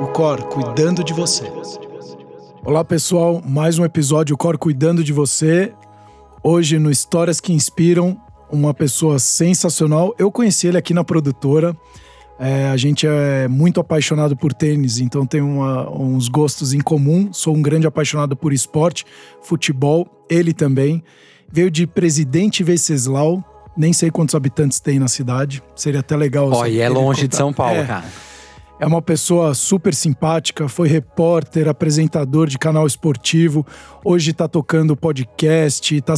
o Cor cuidando de você. Olá pessoal, mais um episódio Cor cuidando de você. Hoje no Histórias que Inspiram, uma pessoa sensacional. Eu conheci ele aqui na produtora. É, a gente é muito apaixonado por tênis, então tem uma, uns gostos em comum. Sou um grande apaixonado por esporte, futebol, ele também. Veio de Presidente Venceslau, nem sei quantos habitantes tem na cidade. Seria até legal. Ó, e é longe contar. de São Paulo, é, cara. É uma pessoa super simpática, foi repórter, apresentador de canal esportivo, hoje tá tocando podcast, tá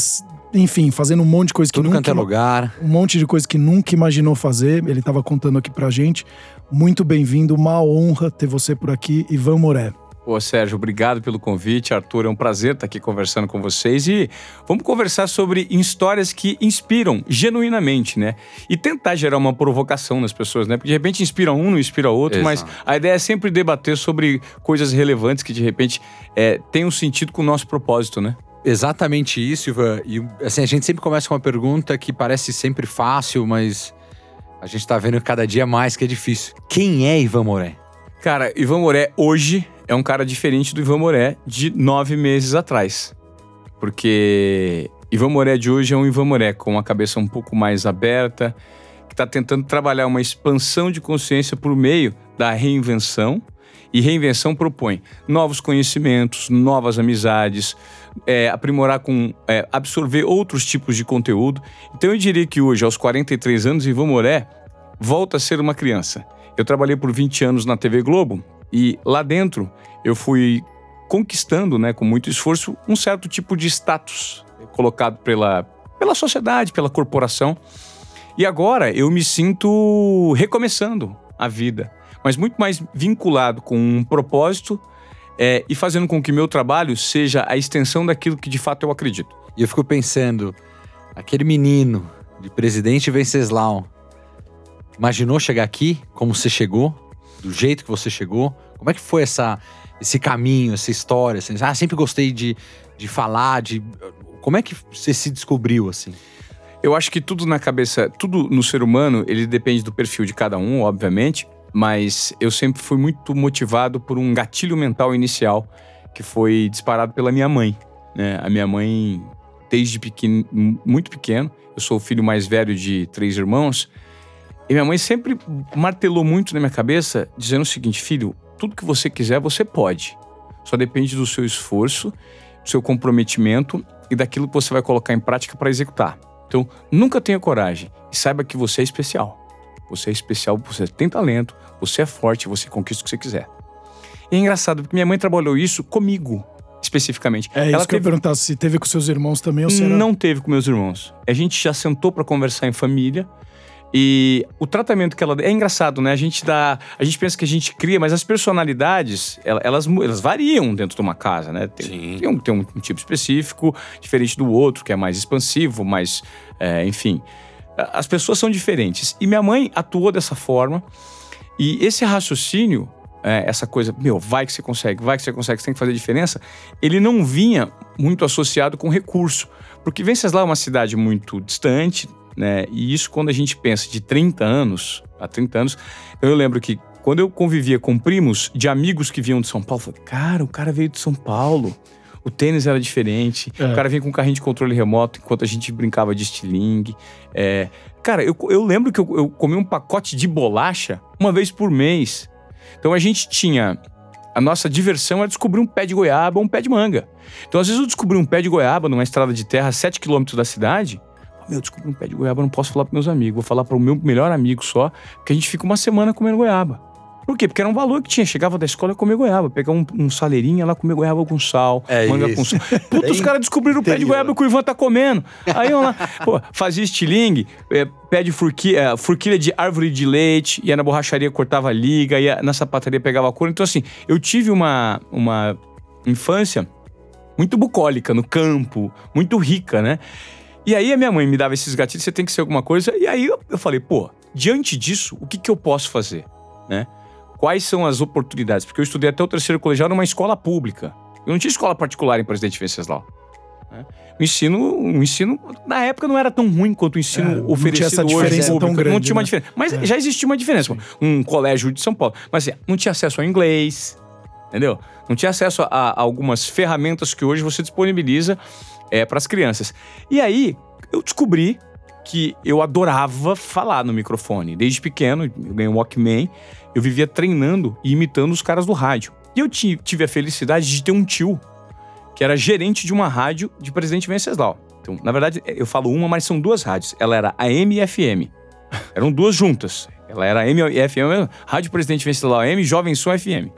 enfim, fazendo um monte de coisa Tudo que nunca. é lugar. Um monte de coisa que nunca imaginou fazer. Ele estava contando aqui pra gente. Muito bem-vindo, uma honra ter você por aqui, Ivan Moré. Pô, Sérgio, obrigado pelo convite. Arthur, é um prazer estar aqui conversando com vocês e vamos conversar sobre histórias que inspiram genuinamente, né? E tentar gerar uma provocação nas pessoas, né? Porque de repente inspira um, não inspira outro, Exato. mas a ideia é sempre debater sobre coisas relevantes que de repente é, tem um sentido com o nosso propósito, né? Exatamente isso, Ivan. E assim, a gente sempre começa com uma pergunta que parece sempre fácil, mas a gente tá vendo cada dia mais que é difícil. Quem é Ivan Moré? Cara, Ivan Moré hoje é um cara diferente do Ivan Moré de nove meses atrás. Porque Ivan Moré de hoje é um Ivan Moré com uma cabeça um pouco mais aberta, que está tentando trabalhar uma expansão de consciência por meio da reinvenção. E reinvenção propõe novos conhecimentos, novas amizades, é, aprimorar com é, absorver outros tipos de conteúdo. Então eu diria que hoje, aos 43 anos, Ivan Moré volta a ser uma criança. Eu trabalhei por 20 anos na TV Globo e lá dentro eu fui conquistando, né, com muito esforço, um certo tipo de status colocado pela, pela sociedade, pela corporação. E agora eu me sinto recomeçando a vida, mas muito mais vinculado com um propósito é, e fazendo com que meu trabalho seja a extensão daquilo que de fato eu acredito. E eu fico pensando, aquele menino de presidente Venceslau, imaginou chegar aqui como você chegou, do jeito que você chegou? Como é que foi essa, esse caminho, essa história? Assim? Ah, sempre gostei de, de falar, de. Como é que você se descobriu assim? Eu acho que tudo na cabeça, tudo no ser humano, ele depende do perfil de cada um, obviamente mas eu sempre fui muito motivado por um gatilho mental inicial que foi disparado pela minha mãe. Né? A minha mãe, desde pequeno, muito pequeno, eu sou o filho mais velho de três irmãos, e minha mãe sempre martelou muito na minha cabeça, dizendo o seguinte: filho, tudo que você quiser, você pode. Só depende do seu esforço, do seu comprometimento e daquilo que você vai colocar em prática para executar. Então, nunca tenha coragem e saiba que você é especial. Você é especial, você tem talento, você é forte, você conquista o que você quiser. E é engraçado, porque minha mãe trabalhou isso comigo, especificamente. É isso Ela que teve... eu ia perguntar, se teve com seus irmãos também ou se era... Não teve com meus irmãos. A gente já sentou para conversar em família, e o tratamento que ela é engraçado, né? A gente dá, a gente pensa que a gente cria, mas as personalidades elas, elas variam dentro de uma casa, né? Tem, tem, um, tem um, tipo específico diferente do outro que é mais expansivo, mais, é, enfim. As pessoas são diferentes. E minha mãe atuou dessa forma. E esse raciocínio, é, essa coisa, meu, vai que você consegue, vai que você consegue, você tem que fazer diferença, ele não vinha muito associado com recurso. Porque Venceslau é uma cidade muito distante, né? E isso quando a gente pensa de 30 anos, há 30 anos, eu lembro que quando eu convivia com primos de amigos que vinham de São Paulo, eu falei, cara, o cara veio de São Paulo. O tênis era diferente. É. O cara vinha com um carrinho de controle remoto enquanto a gente brincava de estilingue. É, cara, eu, eu lembro que eu, eu comi um pacote de bolacha uma vez por mês. Então a gente tinha a nossa diversão era descobrir um pé de goiaba ou um pé de manga. Então, às vezes, eu descobri um pé de goiaba numa estrada de terra a 7 quilômetros da cidade. Meu, descobri um pé de goiaba, não posso falar para meus amigos. Vou falar para o meu melhor amigo só, que a gente fica uma semana comendo goiaba. Por quê? Porque era um valor que tinha. Chegava da escola e comia goiaba. Pegar um, um saleirinho lá, comer goiaba com sal, é manga isso. com sal. Puta, os caras descobriram o pé de goiaba que o Ivan tá comendo. Aí eu lá, pô, fazia estilingue, é, pé de furquilha, é, furquilha de árvore de leite, ia na borracharia, cortava liga, ia na sapataria, pegava couro. Então, assim, eu tive uma, uma infância muito bucólica no campo, muito rica, né? E aí a minha mãe me dava esses gatilhos, você tem que ser alguma coisa. E aí eu, eu falei, pô, diante disso, o que, que eu posso fazer, né? quais são as oportunidades? Porque eu estudei até o terceiro colegial numa escola pública. Eu não tinha escola particular em Presidente Venceslau. né? O ensino, o ensino, na época, não era tão ruim quanto o ensino É, não tinha oferecido essa hoje. diferença público. tão grande, não tinha uma né? diferença. Mas É. já existia uma diferença. Um colégio de São Paulo. Mas assim, não tinha acesso ao inglês, entendeu? Não tinha acesso a, a algumas ferramentas que hoje você disponibiliza para as crianças. E aí, eu descobri que eu adorava falar no microfone. Desde pequeno, eu ganhei um Walkman, eu vivia treinando e imitando os caras do rádio. E eu ti- tive a felicidade de ter um tio que era gerente de uma rádio de Presidente Venceslau. Então, na verdade, eu falo uma, mas são duas rádios. Ela era AM e FM. Eram duas juntas. Ela era AM e FM, Rádio Presidente Venceslau AM, Jovem Som FM.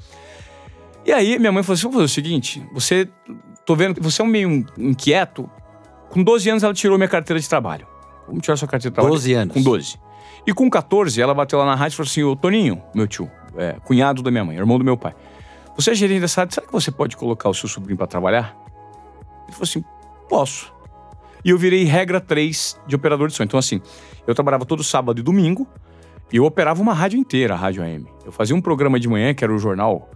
E aí, minha mãe falou assim: vamos fazer o seguinte, você, tô vendo que você é um meio inquieto. Com 12 anos, ela tirou minha carteira de trabalho. Vamos tirar sua carteira de trabalho. 12 anos. Com 12. E com 14, ela bateu lá na rádio e falou assim: Ô Toninho, meu tio, é, cunhado da minha mãe, irmão do meu pai. Você é gerente dessa rádio, será que você pode colocar o seu sobrinho pra trabalhar? Ele falou assim: posso. E eu virei regra 3 de operador de som. Então, assim, eu trabalhava todo sábado e domingo e eu operava uma rádio inteira, a Rádio AM. Eu fazia um programa de manhã, que era o jornal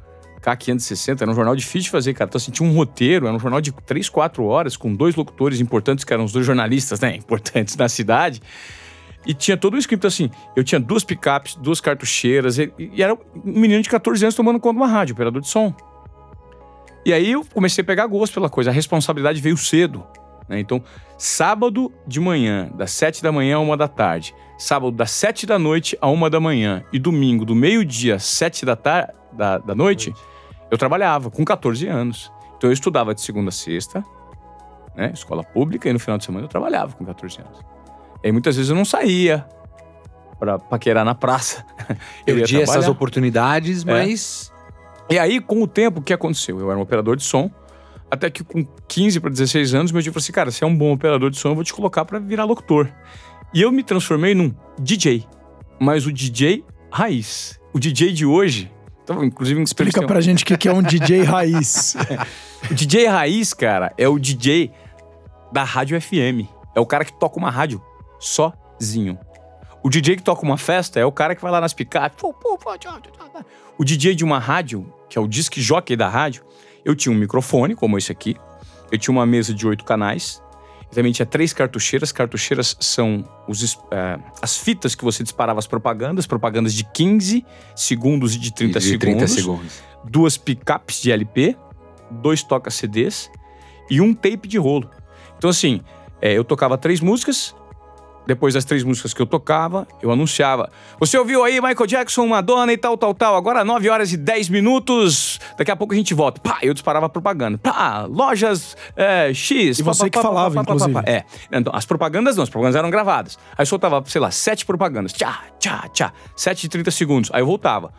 K560, era um jornal difícil de fazer, cara. Então, assim, tinha um roteiro, era um jornal de 3, 4 horas, com dois locutores importantes, que eram os dois jornalistas, né, importantes da cidade. E tinha todo o script assim. Eu tinha duas picapes, duas cartucheiras, e, e era um menino de 14 anos tomando conta de uma rádio, operador de som. E aí eu comecei a pegar gosto pela coisa. A responsabilidade veio cedo. né? Então, sábado de manhã, das 7 da manhã a uma da tarde. Sábado, das 7 da noite a uma da manhã. E domingo, do meio-dia 7 da, da, da noite, eu trabalhava com 14 anos. Então eu estudava de segunda a sexta, né? Escola pública, e no final de semana eu trabalhava com 14 anos. E aí muitas vezes eu não saía pra paquerar na praça. Eu Perdi essas oportunidades, mas. E aí, com o tempo, o que aconteceu? Eu era um operador de som, até que com 15 para 16 anos, meu tio falou assim: cara, você é um bom operador de som, eu vou te colocar para virar locutor. E eu me transformei num DJ, mas o DJ raiz. O DJ de hoje. Então, inclusive, Explica pra gente o que que é um DJ raiz. O DJ raiz, cara, é o DJ da rádio FM. É o cara que toca uma rádio sozinho. O DJ que toca uma festa é o cara que vai lá nas picapes. O DJ de uma rádio, que é o disc jockey da rádio, eu tinha um microfone, como esse aqui. Eu tinha uma mesa de oito canais. E também tinha três cartucheiras. Cartucheiras são os eh, as fitas que você disparava as propagandas. Propagandas de 15 segundos e de 30 de segundos 30 segundos. duas picapes de LP, dois toca-CDs e um tape de rolo. Então, assim, é, eu tocava três músicas. Depois das três músicas que eu tocava, eu anunciava. Você ouviu aí Michael Jackson, Madonna e tal, tal, tal. Agora 9 horas e 10 minutos. Daqui a pouco a gente volta. Pá, eu disparava propaganda. Pá, lojas é, X. E pá, você pá, que pá, falava, inclusive. É. Então, as propagandas não, as propagandas eram gravadas. Aí eu soltava, sei lá, sete propagandas. Tchá, tchá, tchá. 7 de 30 segundos. Aí eu voltava.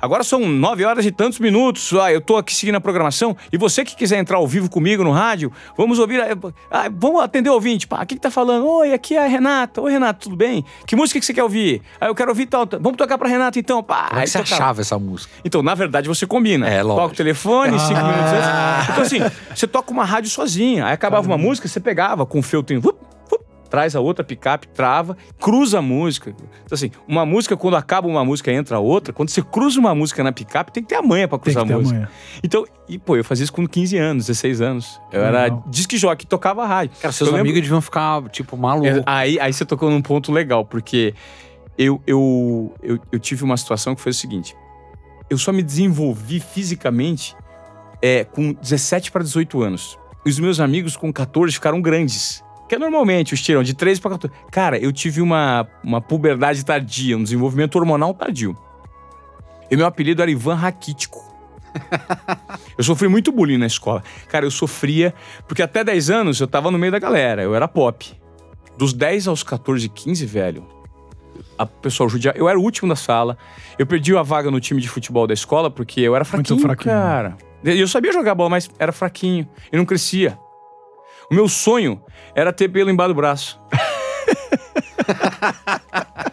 Agora são 9 horas e tantos minutos. Ah, eu tô aqui seguindo a programação. E você que quiser entrar ao vivo comigo no rádio, vamos ouvir. ah, vamos atender o ouvinte. Pá, quem que tá falando? Oi, aqui é a Renata. Oi, Renata, tudo bem? Que música que você quer ouvir? Ah, eu quero ouvir tal. tal. Vamos tocar pra Renata então. Pá, Como é você tocava. achava essa música? Então, na verdade, você combina. É, lógico. Toca o telefone, cinco Ah. minutos antes. Então, assim, você toca uma rádio sozinha. Aí acabava uma música, você pegava com o vup, traz a outra picape, trava, cruza a música. Então, assim, uma música, quando acaba uma música entra outra, quando você cruza uma música na picape, tem que ter a manha pra Tem cruzar que ter a música. amanhã. Então, e, pô, eu fazia isso com 15 anos, 16 anos. Eu era Legal. disque jockey, tocava rádio. Cara, seus Eu lembro- amigos deviam ficar, tipo, malucos. é, Aí, aí você tocou num ponto legal, porque eu, eu, eu, eu tive uma situação que foi o seguinte: eu só me desenvolvi fisicamente é, com 17 para 18 anos. E os meus amigos com 14 ficaram grandes. Que é normalmente os tiram de 13 para 14. Cara, eu tive uma, uma puberdade tardia, um desenvolvimento hormonal tardio. E meu apelido era Ivan Raquítico. eu sofri muito bullying na escola. Cara, eu sofria porque até 10 anos eu tava no meio da galera, eu era pop. Dos 10 aos 14, 15, velho, a pessoal judia. Eu era o último da sala. Eu perdi a vaga no time de futebol da escola porque eu era fraquinho, fraquinho. cara. Eu sabia jogar bola, mas era fraquinho. E não crescia. O meu sonho era ter pelo embaixo do braço.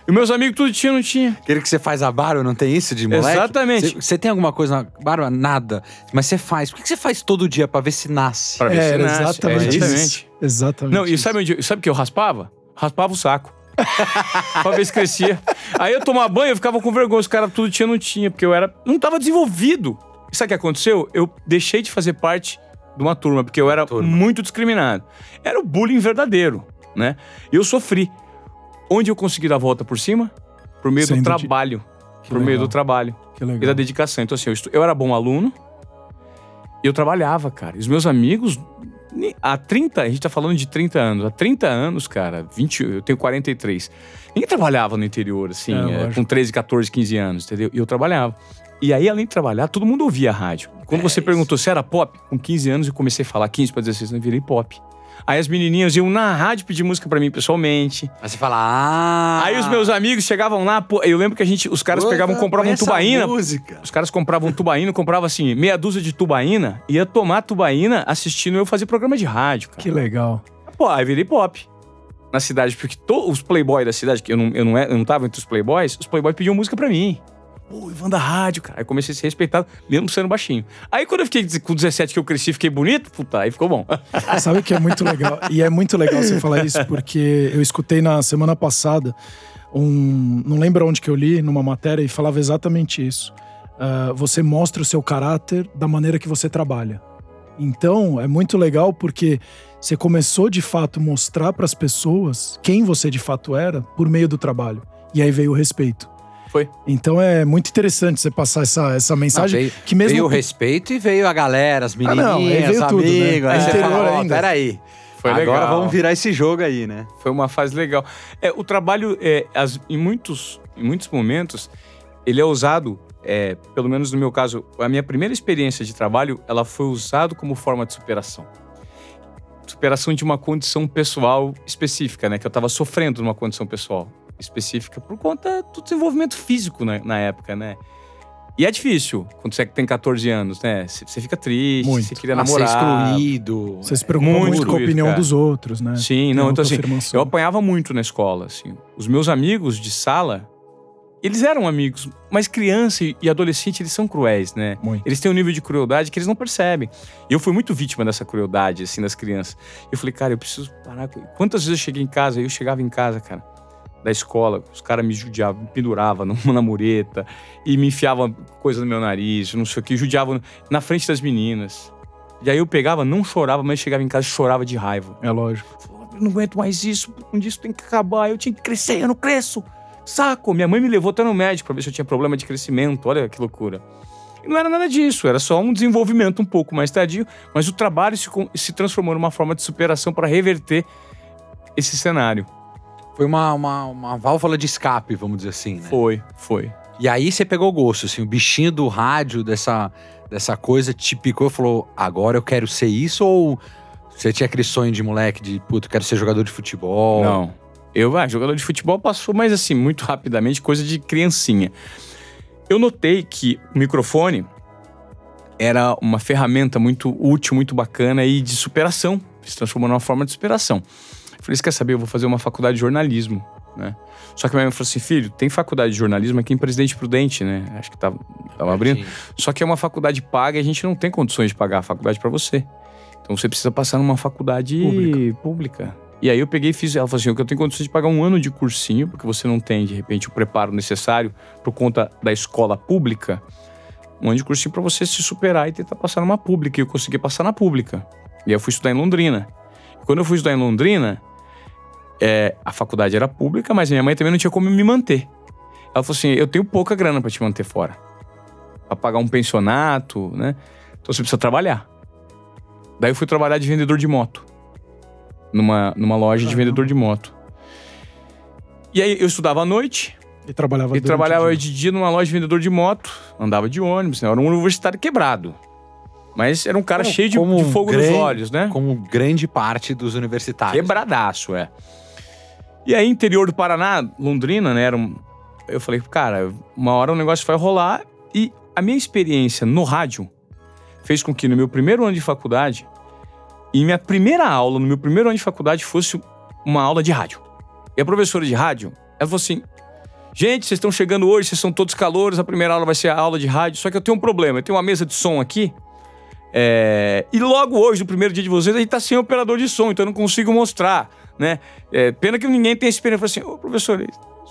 e meus amigos tudo tinha, não tinha. Aquele que você faz a barba, não tem isso de moleque? Exatamente. Você, você tem alguma coisa na barba? Nada. Mas você faz. Por que que você faz todo dia pra ver se nasce? Pra ver É, se era nasce. exatamente É, isso. exatamente. Exatamente. Não, e sabe onde, sabe o que eu raspava? Raspava o saco. pra ver se crescia. Aí eu tomava banho, eu ficava com vergonha. Os caras tudo tinha, não tinha, porque eu era. Não tava desenvolvido. E sabe o que aconteceu? Eu deixei de fazer parte de uma turma, porque eu era Turma. muito discriminado. Era o bullying verdadeiro, né? Eu sofri. Onde eu consegui dar a volta por cima? Por meio Sendo do trabalho. Que Por meio legal, do trabalho Que e da dedicação. Então, assim, eu, estu- eu era bom aluno e eu trabalhava, cara. E os meus amigos, há 30, a gente tá falando de 30 anos. Há 30 anos, cara, 20, eu tenho 43. Ninguém trabalhava no interior, assim, É, é, com 13, 14, 15 anos, entendeu? E eu trabalhava. E aí, além de trabalhar, todo mundo ouvia a rádio. Quando É você perguntou se era pop, com 15 anos eu comecei a falar 15 para 16 anos, eu virei pop. Aí as menininhas iam na rádio pedir música pra mim pessoalmente. Aí você fala, ah. Aí os meus amigos chegavam lá, pô, eu lembro que a gente, os caras pegavam, compravam um tubaína, música. os caras compravam tubaína, compravam assim, meia dúzia de tubaína, ia tomar tubaína assistindo eu fazer programa de rádio, cara. Que legal. Pô, aí virei pop. Na cidade, porque to, os playboys da cidade, que eu não, eu, não, é- eu não tava entre os playboys, os playboys pediam música pra mim. Pô, Ivan da rádio, cara. Aí comecei a ser respeitado, mesmo sendo baixinho. Aí quando eu fiquei com 17 que eu cresci, fiquei bonito, puta, aí ficou bom. Sabe que é muito legal? E é muito legal você falar isso, porque eu escutei na semana passada um. Não lembro onde que eu li, numa matéria, e falava exatamente isso. Ah, você mostra o seu caráter da maneira que você trabalha. Então, é muito legal porque você começou de fato mostrar para as pessoas quem você de fato era por meio do trabalho. E aí veio o respeito. Foi. Então é muito interessante você passar essa, essa mensagem veio, que mesmo veio o respeito e veio a galera, as Ah, menininhas, não, aí veio tudo, né? amigos. Aí É. você fala, ó, peraí. Foi Agora legal. vamos virar esse jogo aí, né? Foi uma fase legal. É, o trabalho, é, as- em, muitos, em muitos momentos, ele é usado, é, pelo menos no meu caso, a minha primeira experiência de trabalho, ela foi usado como forma de superação. Superação de uma condição pessoal específica, né? Que eu estava sofrendo numa condição pessoal específica por conta do desenvolvimento físico na, na época, né? E é difícil quando você tem 14 anos, né? Você você fica triste, Muito. você queria Ah, ser namorar. excluído. você se preocupa Muito muito, com a opinião cara. dos outros, né? Sim, não, Tem então assim, eu apanhava muito na escola, assim. Os meus amigos de sala, eles eram amigos, mas criança e adolescente, eles são cruéis, né? Muito. Eles têm um nível de crueldade que eles não percebem. E eu fui muito vítima dessa crueldade, assim, das crianças. Eu falei, cara, eu preciso parar com... Quantas vezes eu cheguei em casa, eu chegava em casa, cara, da escola, os caras me judiavam, me penduravam numa mureta e me enfiavam coisa no meu nariz, não sei o que, judiavam na frente das meninas. E aí eu pegava, não chorava, mas chegava em casa e chorava de raiva. É lógico. Eu não aguento mais isso, um dia isso tem que acabar, eu tinha que crescer, eu não cresço. Saco! Minha mãe me levou até no médico pra ver se eu tinha problema de crescimento, olha que loucura. E não era nada disso, era só um desenvolvimento um pouco mais tardio, mas o trabalho se, se transformou numa forma de superação para reverter esse cenário. Foi uma, uma, uma válvula de escape, vamos dizer assim, né? Foi, foi. E aí você pegou o gosto, assim, o bichinho do rádio, dessa, dessa coisa, te picou e falou, agora eu quero ser isso? Ou você tinha aquele sonho de moleque de, puto, quero ser jogador de futebol? Não. Eu, ah, jogador de futebol passou, mas assim, muito rapidamente, coisa de criancinha. Eu notei que o microfone era uma ferramenta muito útil, muito bacana e de superação. Se transformou numa forma de superação. Eu falei, você quer saber? Eu vou fazer uma faculdade de jornalismo, né? Só que minha mãe falou assim, filho, tem faculdade de jornalismo aqui em Presidente Prudente, né? Acho que tava, tava abrindo. Só que é uma faculdade paga e a gente não tem condições de pagar a faculdade pra você. Então você precisa passar numa faculdade Pública. pública. E aí eu peguei e fiz. Ela falou assim: eu tenho condições de pagar um ano de cursinho, porque você não tem, de repente, o preparo necessário por conta da escola pública. Um ano de cursinho pra você se superar e tentar passar numa pública. E eu consegui passar na pública. E aí eu fui estudar em Londrina. E quando eu fui estudar em Londrina, é, a faculdade era pública, mas minha mãe também não tinha como me manter. Ela falou assim: eu tenho pouca grana pra te manter fora. Pra pagar um pensionato, né? Então você precisa trabalhar. Daí eu fui trabalhar de vendedor de moto. Numa, numa loja de vendedor de moto. E aí eu estudava à noite E trabalhava e trabalhava dia. de dia numa loja de vendedor de moto. Andava de ônibus, né? Era um universitário quebrado. Mas era um cara Como- cheio de, de fogo grande- nos olhos, né? Como grande parte dos universitários. Quebradaço, é. E aí, interior do Paraná, Londrina, né? Era um... Eu falei, cara, uma hora o negócio vai rolar. E a minha experiência no rádio fez com que no meu primeiro ano de faculdade, e minha primeira aula, no meu primeiro ano de faculdade, fosse uma aula de rádio. E a professora de rádio, ela falou assim: gente, vocês estão chegando hoje, vocês são todos calouros, a primeira aula vai ser a aula de rádio, só que eu tenho um problema, eu tenho uma mesa de som aqui. é, e logo hoje, no primeiro dia de vocês, a gente tá sem operador de som, então eu não consigo mostrar, né? É, pena que ninguém tem experiência. Eu falei assim, ô professor, eu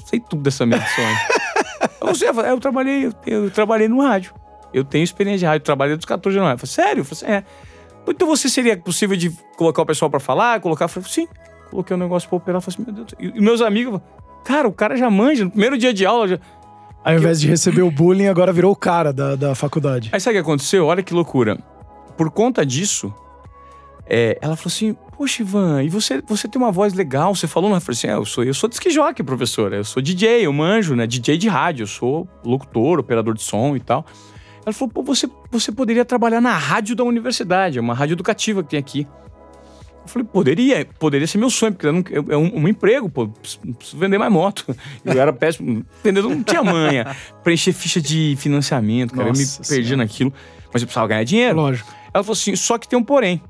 sei tudo dessa mesa de som. aí." Você, eu, "É, eu trabalhei, eu, eu trabalhei no rádio. Eu tenho experiência de rádio, trabalhei dos 14 anos. Eu falei, sério? Eu falei assim, é. Então você seria possível de colocar o pessoal pra falar, colocar. Eu falei, sim, coloquei o um negócio pra operar. Falei assim, meu Deus. E, e meus amigos, cara, o cara já manja, no primeiro dia de aula. Já... Ao invés de receber o bullying, agora virou o cara da, da faculdade. Aí sabe o que aconteceu? Olha que loucura. Por conta disso, é, ela falou assim: Poxa, Ivan, e você, você tem uma voz legal? Você falou, né? Eu falei assim: é, eu sou, eu sou jockey, professora. Eu sou DJ, eu manjo, né? DJ de rádio, eu sou locutor, operador de som e tal. Ela falou: Pô, você, você poderia trabalhar na rádio da universidade, é uma rádio educativa que tem aqui. Eu falei, poderia, poderia ser meu sonho, porque é um, um, emprego, pô, preciso vender mais moto. Eu era péssimo, vendedor não tinha manha. Preencher ficha de financiamento, cara, Nossa eu me perdi senhora. naquilo. Mas eu precisava ganhar dinheiro. Lógico. Ela falou assim, só que tem um porém.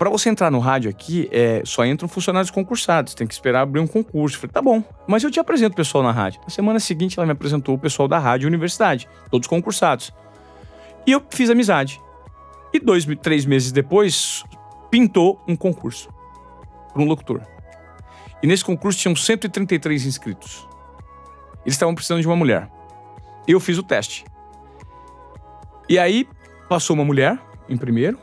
Para você entrar no rádio aqui, é, só entram funcionários concursados, tem que esperar abrir um concurso. Eu falei, tá bom, mas eu te apresento o pessoal na rádio. Na semana seguinte, ela me apresentou o pessoal da rádio universidade, todos concursados. E eu fiz amizade. E dois, três meses depois, pintou um concurso para um locutor. E nesse concurso tinham 133 inscritos. Eles estavam precisando de uma mulher. Eu fiz o teste. E aí passou uma mulher em primeiro,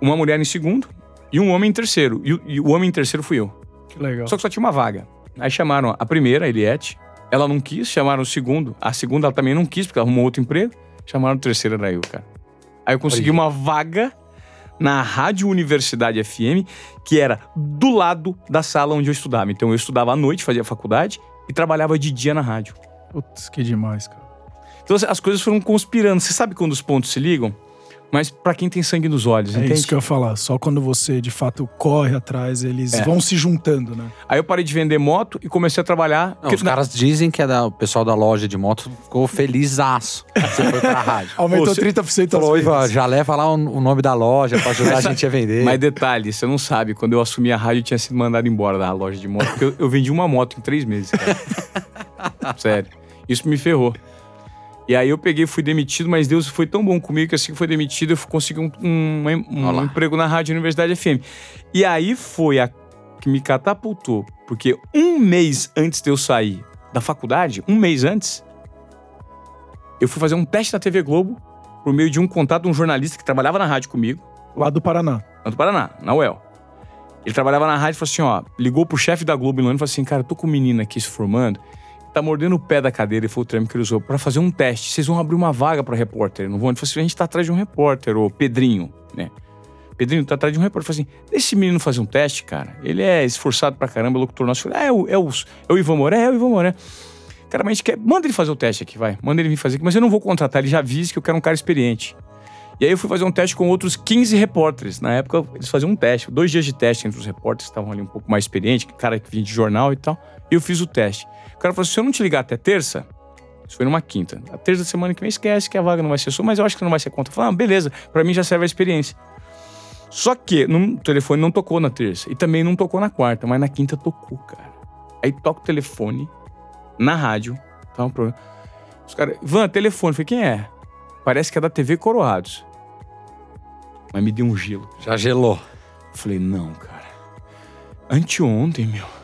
uma mulher em segundo e um homem em terceiro. E o, e o homem em terceiro fui eu. Que legal. Só que só tinha uma vaga. Aí chamaram a primeira, a Eliette. Ela não quis, chamaram o segundo. A segunda ela também não quis, porque ela arrumou outro emprego. Chamaram o terceiro, era eu, cara. Aí eu consegui uma vaga na Rádio Universidade FM, que era do lado da sala onde eu estudava. Então eu estudava à noite, fazia faculdade e trabalhava de dia na rádio. Putz, que demais, cara. Então as coisas foram conspirando. Você sabe quando os pontos se ligam? Mas para quem tem sangue nos olhos, é entende? isso que eu ia falar. Só quando você de fato corre atrás, eles é. vão se juntando, né? Aí eu parei de vender moto e comecei a trabalhar. Não, os na... caras dizem que é da, o pessoal da loja de moto ficou felizaço. você foi pra rádio. Aumentou Pô, 30% falou, já leva lá o, o, nome da loja pra ajudar a gente a vender. Mas detalhe, você não sabe, quando eu assumi a rádio, eu tinha sido mandado embora da loja de moto, porque eu, eu vendi uma moto em três meses, cara. Sério. Isso me ferrou. E aí eu peguei, fui demitido, mas Deus foi tão bom comigo que assim que foi demitido, eu consegui um, um, um emprego na Rádio Universidade FM. E aí foi a que me catapultou, porque um mês antes de eu sair da faculdade, um mês antes, eu fui fazer um teste na TV Globo por meio de um contato de um jornalista que trabalhava na rádio comigo. Lá do Paraná. Lá do Paraná, na UEL. Ele trabalhava na rádio e falou assim: ó, ligou pro chefe da Globo em Londres e falou assim: cara, eu tô com um menino aqui se formando tá mordendo o pé da cadeira, e foi o termo que ele usou, para fazer um teste. Vocês vão abrir uma vaga para repórter. Não vão? Ele falou assim: a gente tá atrás de um repórter, o Pedrinho, né? Pedrinho tá atrás de um repórter. Falou assim: deixa esse menino fazer um teste, cara. Ele é esforçado pra caramba, locutor nosso. Falei, ah, é o, é, o, é o Ivan Moré? É o Ivan Moré. Cara, mas a gente quer. Manda ele fazer o teste aqui, vai. Manda ele vir fazer aqui. Mas eu não vou contratar, ele já avisa que eu quero um cara experiente. E aí eu fui fazer um teste com outros 15 repórteres. Na época, eles faziam um teste, dois dias de teste entre os repórteres que estavam ali um pouco mais experientes, cara que vinha de jornal e tal. E eu fiz o teste. O cara falou assim: se eu não te ligar até terça, isso foi numa quinta. A terça da semana que vem esquece que a vaga não vai ser sua, mas eu acho que não vai ser conta. Eu falei, ah, beleza, pra mim já serve a experiência. Só que no telefone não tocou na terça. E também não tocou na quarta, mas na quinta tocou, cara. Aí toca o telefone na rádio. Tá um problema. Os caras, Van, telefone. Eu falei, quem é? Parece que é da TV Coroados. Mas me deu um gelo. Já gelou. Eu falei, não, cara. Anteontem, meu.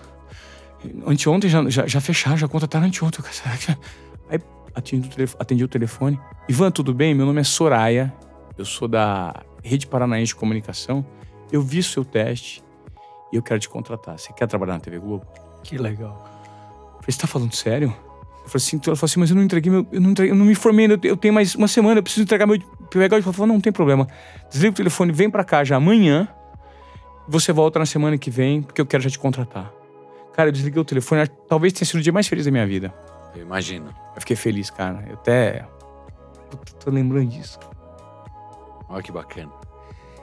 Anteontem já, já, já fecharam, já contrataram anteontem. Aí atendi o, telefone, atendi o telefone. Ivan, tudo bem? Meu nome é Soraya. Eu sou da Rede Paranaense de Comunicação. Eu vi seu teste e eu quero te contratar. Você quer trabalhar na TV Globo? Que legal. Eu falei, você tá falando sério? Eu falei assim, ela falou assim, mas eu não entreguei meu. Eu não, entreguei, eu não me formei, eu, eu tenho mais uma semana, eu preciso entregar meu. Pegar e falou, não, não tem problema. Desliga o telefone, vem para cá já amanhã. Você volta na semana que vem, porque eu quero já te contratar. Cara, eu desliguei o telefone, talvez tenha sido o dia mais feliz da minha vida. Eu imagino. Eu fiquei feliz, cara. Eu até. Puta, tô lembrando disso. Olha que bacana.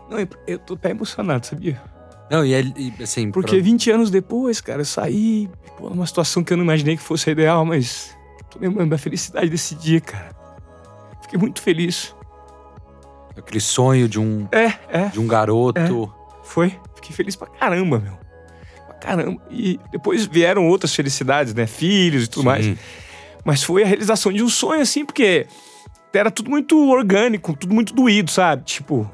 Não, eu tô até emocionado, sabia? Não, e, é, assim. Porque pra... 20 anos depois, cara, eu saí, pô, numa situação que eu não imaginei que fosse ideal, mas tô lembrando da felicidade desse dia, cara. Fiquei muito feliz. Aquele sonho de um. É, é. De um garoto. É, foi. Fiquei feliz pra caramba, meu caramba. E depois vieram outras felicidades, né? Filhos e tudo Sim. mais. Mas foi a realização de um sonho, assim, porque era tudo muito orgânico, tudo muito doído, sabe? Tipo,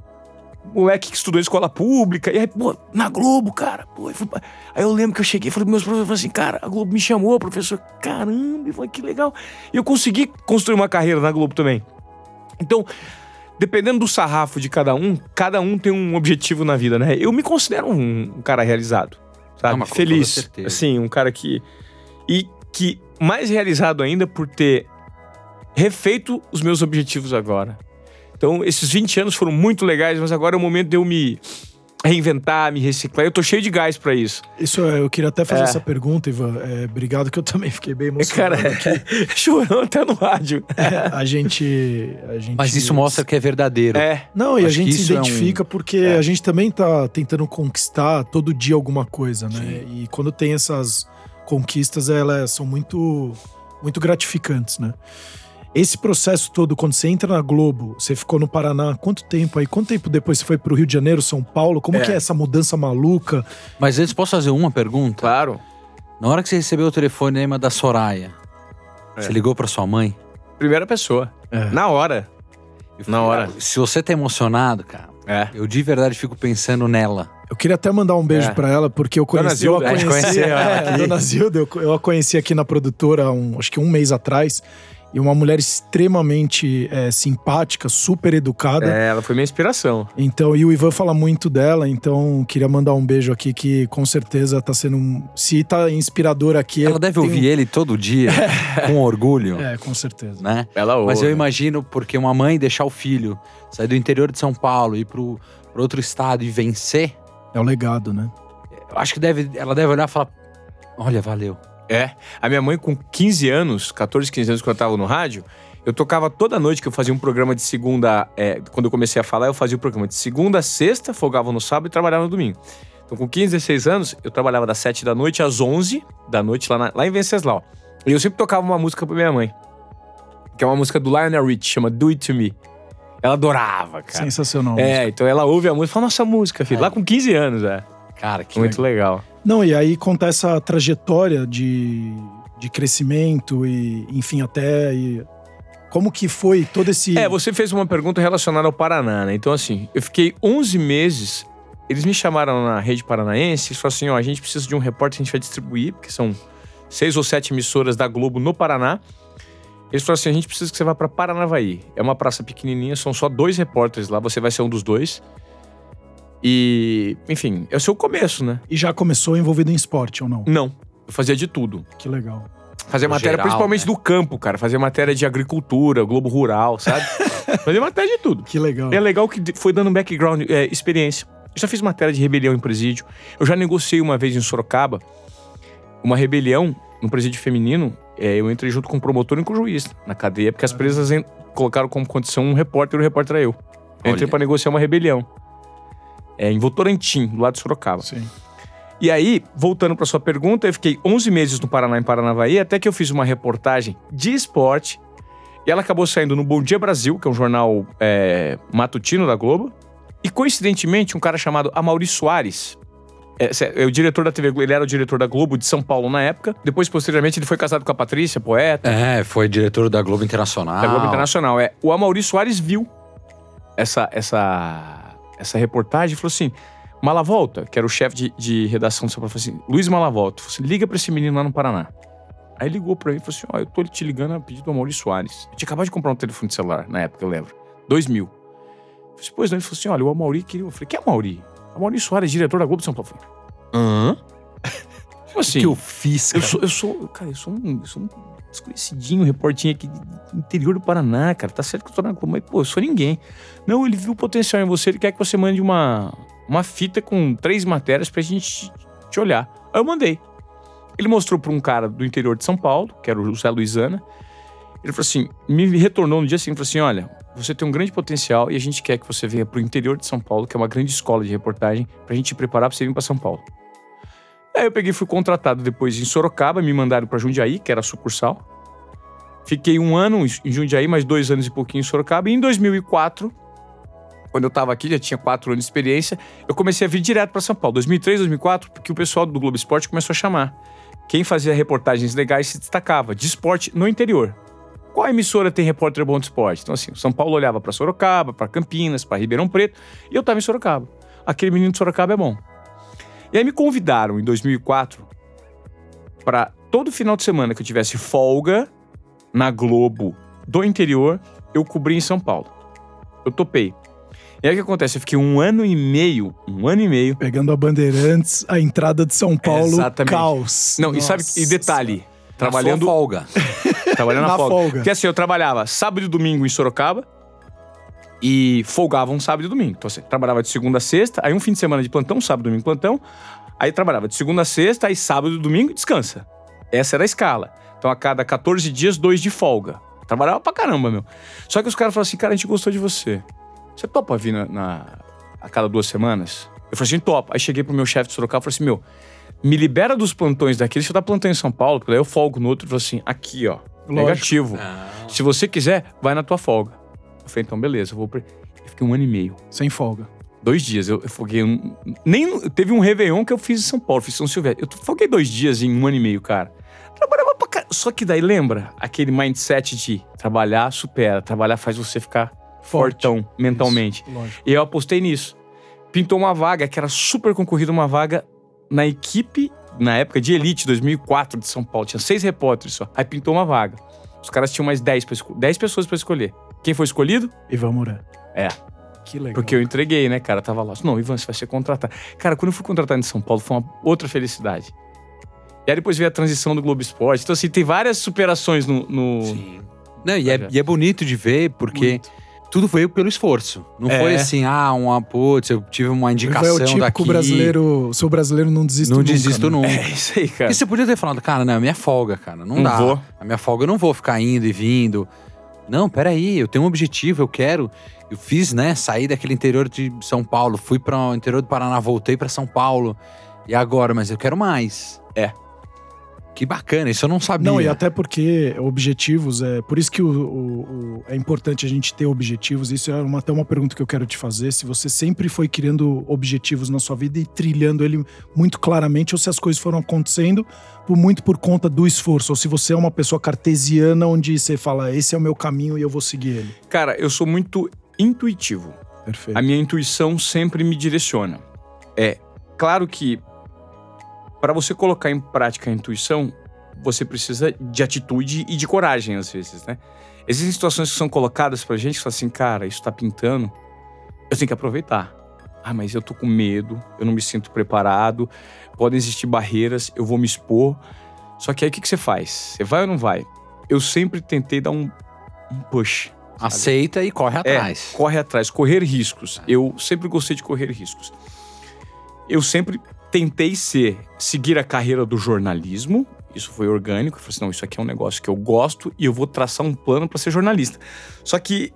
moleque que estudou em escola pública, e aí, pô, na Globo, cara, pô. Pra... Aí eu lembro que eu cheguei e falei pros meus professores assim, cara, a Globo me chamou, professor, caramba, que legal. E eu consegui construir uma carreira na Globo também. Então, dependendo do sarrafo de cada um, cada um tem um objetivo na vida, né? Eu me considero um cara realizado, sabe? Com Feliz. Assim, um cara que. E que mais realizado ainda por ter refeito os meus objetivos agora. Então, esses 20 anos foram muito legais, mas agora é o momento de eu me reinventar, me reciclar. Eu tô cheio de gás pra isso. Isso é, eu queria até fazer É. essa pergunta, Ivan. É, obrigado que eu também fiquei bem emocionado. Cara, aqui. chorando até no rádio. É, a gente, a gente. Mas isso mostra que é verdadeiro. É. Não, e a Acho que gente se é um- identifica porque É. a gente também tá tentando conquistar todo dia alguma coisa, né? E quando tem essas conquistas, elas são muito, muito gratificantes, né? Esse processo todo, quando você entra na Globo, você ficou no Paraná, quanto tempo aí? Quanto tempo depois você foi pro Rio de Janeiro, São Paulo? Como É. que é essa mudança maluca? Mas antes, posso fazer uma pergunta? Claro. Na hora que você recebeu o telefonema da Soraya, É. você ligou pra sua mãe? Primeira pessoa. É. Na hora. Eu Na hora. "Ah, Se você tá emocionado, cara, É. eu de verdade fico pensando nela. Eu queria até mandar um beijo É. pra ela, porque eu Dona conheci, eu Zilda, a a conheci, conheceu ela é, a aqui. Dona Zilda, eu, eu a conheci aqui na produtora, um, acho que um mês atrás, e uma mulher extremamente é, simpática, super educada. É, ela foi minha inspiração. Então, e o Ivan fala muito dela, então queria mandar um beijo aqui que com certeza tá sendo um. Se tá inspirador aqui. Ela deve tem um- ouvir ele todo dia, com orgulho, É, com certeza. né? Ela ouve. Mas eu imagino porque uma mãe deixar o filho sair do interior de São Paulo e ir pro, pro outro estado e vencer, É o legado, né? eu acho que deve, ela deve olhar e falar: Olha, valeu. É. A minha mãe, com 15 anos, 14, 15 anos, quando eu tava no rádio, eu tocava toda noite que eu fazia um programa de segunda. é, quando eu comecei a falar, eu fazia o programa de segunda a sexta, folgava no sábado e trabalhava no domingo. Então, com 15, 16 anos, eu trabalhava das 7 da noite às 11 da noite lá, na- lá em Venceslau. E eu sempre tocava uma música pra minha mãe. Que é uma música do Lionel Rich, chama Do It To Me. Ela adorava, cara. Sensacional. É, então ela ouve a música e fala, nossa música, filho. É. Lá com 15 anos, é. Cara, que Muito legal. Não, e aí conta essa trajetória de, de crescimento e, enfim, até. e como que foi todo esse. É, você fez uma pergunta relacionada ao Paraná, né? Então, assim, eu fiquei 11 meses. Eles me chamaram na rede paranaense e falaram assim: ó, a gente precisa de um repórter que a gente vai distribuir, porque são seis ou sete emissoras da Globo no Paraná. Eles falaram assim: a gente precisa que você vá para Paranavaí. É uma praça pequenininha, são só dois repórteres lá, você vai ser um dos dois. E, enfim, é o seu começo, né? E já começou envolvido em esporte ou não? Não, eu fazia de tudo. Que legal. Fazia No matéria geral, principalmente né? do campo, cara. Fazia matéria de agricultura, Globo Rural, sabe? fazia matéria de tudo. Que legal. É legal que foi dando background, é, experiência. Eu já fiz matéria de rebelião em presídio. Eu já negociei uma vez em Sorocaba uma rebelião no presídio feminino. É, eu entrei junto com o promotor e com o juiz na cadeia, porque as presas colocaram como condição um repórter e o repórter era eu. Eu entrei Olha. pra negociar uma rebelião. É, em Votorantim, do lado de Sorocaba. Sim. E aí, voltando para sua pergunta, eu fiquei 11 meses no Paraná, em Paranavaí, até que eu fiz uma reportagem de esporte. E ela acabou saindo no Bom Dia Brasil, que é um jornal é, matutino da Globo. E coincidentemente, um cara chamado Amaury Soares, é, é o diretor da TV Globo, ele era o diretor da Globo de São Paulo na época. Depois, posteriormente, ele foi casado com a Patrícia, poeta, É, foi diretor da Globo Internacional. da Globo Internacional. É, o Amaury Soares viu essa, essa, essa reportagem e falou assim: Malavolta, que era o chefe de, de redação do São Paulo, falou assim: Luiz Malavolta, falou assim, liga pra esse menino lá no Paraná. Aí ligou pra mim e falou assim: Ó, eu tô te ligando a pedido do Amaury Soares. Eu tinha acabado de comprar um telefone de celular na época, eu lembro. 2000. Eu falei assim, pois não, ele falou assim: olha, o Amaury queria. Eu falei: que é Amaury? Amaury Soares, diretor da Globo de São Paulo. Eu hã? O assim. que eu fiz, Eu cara? sou, eu sou, cara, eu sou um, eu sou um desconhecidinho, reportinho aqui do interior do Paraná, cara. Tá certo que eu tô na Globo, mas, pô, eu sou ninguém. Não, ele viu o potencial em você, ele quer que você mande uma, uma fita com três matérias pra gente te olhar. Aí eu mandei. Ele mostrou pra um cara do interior de São Paulo, que era o José Luizana. Ele falou assim, me retornou no dia seguinte, falou assim, olha, você tem um grande potencial e a gente quer que você venha pro interior de São Paulo, que é uma grande escola de reportagem, pra gente te preparar pra você vir pra São Paulo. Aí eu peguei fui contratado depois em Sorocaba, me mandaram pra Jundiaí, que era a sucursal. Fiquei um ano em Jundiaí, mais dois anos e pouquinho em Sorocaba. E em 2004, quando eu tava aqui, já tinha quatro anos de experiência, eu comecei a vir direto pra São Paulo. 2003, 2004, porque o pessoal do Globo Esporte começou a chamar. Quem fazia reportagens legais se destacava, de esporte no interior. Qual emissora tem repórter bom de esporte? Então, assim, São Paulo olhava pra Sorocaba, pra Campinas, pra Ribeirão Preto, e eu tava em Sorocaba. Aquele menino de Sorocaba é bom. E aí me convidaram em 2004 para todo final de semana que eu tivesse folga na Globo do interior, eu cobri em São Paulo. Eu topei. E aí o que acontece? Eu fiquei um ano e meio, um ano e meio. Pegando a Bandeirantes, a entrada de São Paulo, Exatamente. caos. Não, e sabe, e Nossa detalhe, Na trabalhando, sua folga. trabalhando na, Na folga. folga. Porque assim, eu trabalhava sábado e domingo em Sorocaba e folgava um sábado e domingo. Então assim, trabalhava de segunda a sexta, aí um fim de semana de plantão, sábado e domingo plantão, aí trabalhava de segunda a sexta, aí sábado e domingo descansa. Essa era a escala. Então a cada 14 dias, dois de folga. Trabalhava pra caramba, meu. Só que os caras falaram assim, cara, a gente gostou de você. Você topa vir na, na- a cada duas semanas? Eu falei assim, topa. Aí cheguei pro meu chefe de Sorocaba e falei assim, meu, me libera dos plantões daqui, deixa eu dar plantão em São Paulo, porque daí eu folgo no outro e falei assim, aqui, ó, negativo. Se você quiser, vai na tua folga. Eu falei, então beleza, eu vou. Eu fiquei um ano e meio. Sem folga. Dois dias. Eu, eu foguei. Um... Nem, teve um Réveillon que eu fiz em São Paulo, fiz São Silvestre. Eu foguei dois dias em um ano e meio, cara. Trabalhava pra caralho. Só que daí lembra aquele mindset de trabalhar supera, trabalhar faz você ficar Forte. fortão mentalmente. Lógico. E eu apostei nisso. Pintou uma vaga que era super concorrida, uma vaga na equipe, na época de Elite 2004 de São Paulo. Tinha seis repórteres só. Aí pintou uma vaga. Os caras tinham mais 10, pra esco- 10 pessoas pra escolher. Quem foi escolhido? Ivan Moran. É. Que legal. Porque eu entreguei, né, cara? Tava lá. Não, Ivan, você vai ser contratado. Cara, quando eu fui contratado em São Paulo, foi uma outra felicidade. E aí depois veio a transição do Globo Esporte. Então, assim, tem várias superações no. no- Sim. Não, e, é, e é bonito de ver, porque Muito. tudo veio pelo esforço. Não É. foi assim, ah, uma putz, eu tive uma é indicação o típico daqui. brasileiro, sou brasileiro, não desisto Não nunca. desisto né? nunca. É isso aí, cara. E você podia ter falado, cara, não, é minha folga, cara. Não, Não dá. vou. A minha folga eu não vou ficar indo e vindo. Não, peraí, eu tenho um objetivo, eu quero. Eu fiz, né? Saí daquele interior de São Paulo, fui para o interior do Paraná, voltei para São Paulo. E agora, mas eu quero mais. É. Que bacana, isso eu não sabia. Não, e até porque objetivos, é por isso que o, o- o- é importante a gente ter objetivos. Isso é uma, até uma pergunta que eu quero te fazer. Se você sempre foi criando objetivos na sua vida e trilhando ele muito claramente, ou se as coisas foram acontecendo por, muito por conta do esforço, ou se você é uma pessoa cartesiana onde você fala, esse é o meu caminho e eu vou seguir ele. Cara, eu sou muito intuitivo. Perfeito. A minha intuição sempre me direciona. É claro que para você colocar em prática a intuição, você precisa de atitude e de coragem às vezes, né? Existem situações que são colocadas pra gente que fala assim, cara, isso tá pintando, eu tenho que aproveitar. Ah, mas eu tô com medo, eu não me sinto preparado, podem existir barreiras, eu vou me expor. Só que aí o que, que você faz? Você vai ou não vai? Eu sempre tentei dar um, um push. Aceita e corre É, atrás. corre atrás, correr riscos. Eu sempre gostei de correr riscos. Eu sempre tentei ser, seguir a carreira do jornalismo. Isso foi orgânico. Eu falei assim, não, isso aqui é um negócio que eu gosto e eu vou traçar um plano para ser jornalista. Só que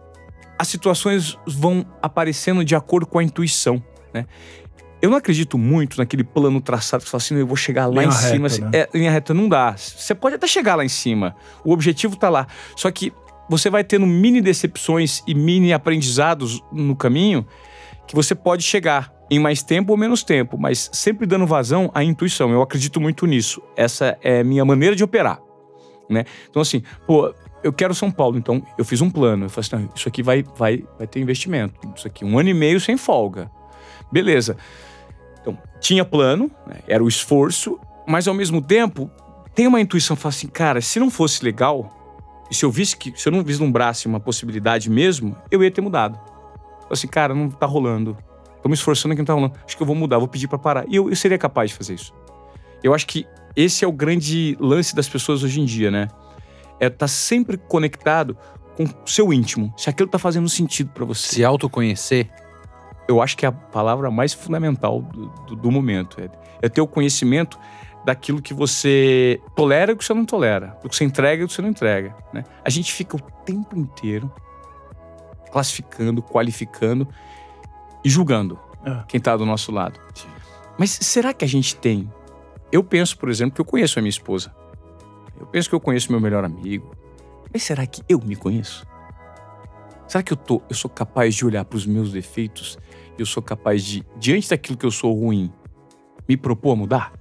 as situações vão aparecendo de acordo com a intuição, né? Eu não acredito muito naquele plano traçado que você fala assim, "Não, eu vou chegar lá Linha em cima. reta, assim." né? É, linha reta não dá. Você pode até chegar lá em cima. O objetivo tá lá. Só que você vai tendo mini decepções e mini aprendizados no caminho que você pode chegar em mais tempo ou menos tempo, mas sempre dando vazão à intuição. Eu acredito muito nisso. Essa é minha maneira de operar, né? Então assim, pô, eu quero São Paulo, então eu fiz um plano. Eu falei assim, isso aqui vai, vai, vai ter investimento. Isso aqui, um ano e meio sem folga. Beleza. Então, tinha plano, né? era o esforço, mas ao mesmo tempo, tem uma intuição, fala assim, cara, se não fosse legal, e se eu visse que, se eu não vislumbrasse uma possibilidade mesmo, eu ia ter mudado. Assim, cara, não tá rolando. Tô me esforçando aqui, não tá rolando. Acho que eu vou mudar, vou pedir pra parar. E eu, eu seria capaz de fazer isso. Eu acho que esse é o grande lance das pessoas hoje em dia, né? É estar sempre conectado com o seu íntimo. Se aquilo tá fazendo sentido pra você Se autoconhecer, eu acho que é a palavra mais fundamental do, do- do momento. É, é ter o conhecimento daquilo que você tolera e o que você não tolera. Do que você entrega e do que você não entrega. Né? A gente fica o tempo inteiro classificando, qualificando e julgando É. quem está do nosso lado. Mas será que a gente tem? Eu penso, por exemplo, que eu conheço a minha esposa. Eu penso que eu conheço meu melhor amigo. Mas será que eu me conheço? Será que eu, tô, eu sou capaz de olhar para os meus defeitos e eu sou capaz de, diante daquilo que eu sou ruim, me propor a mudar?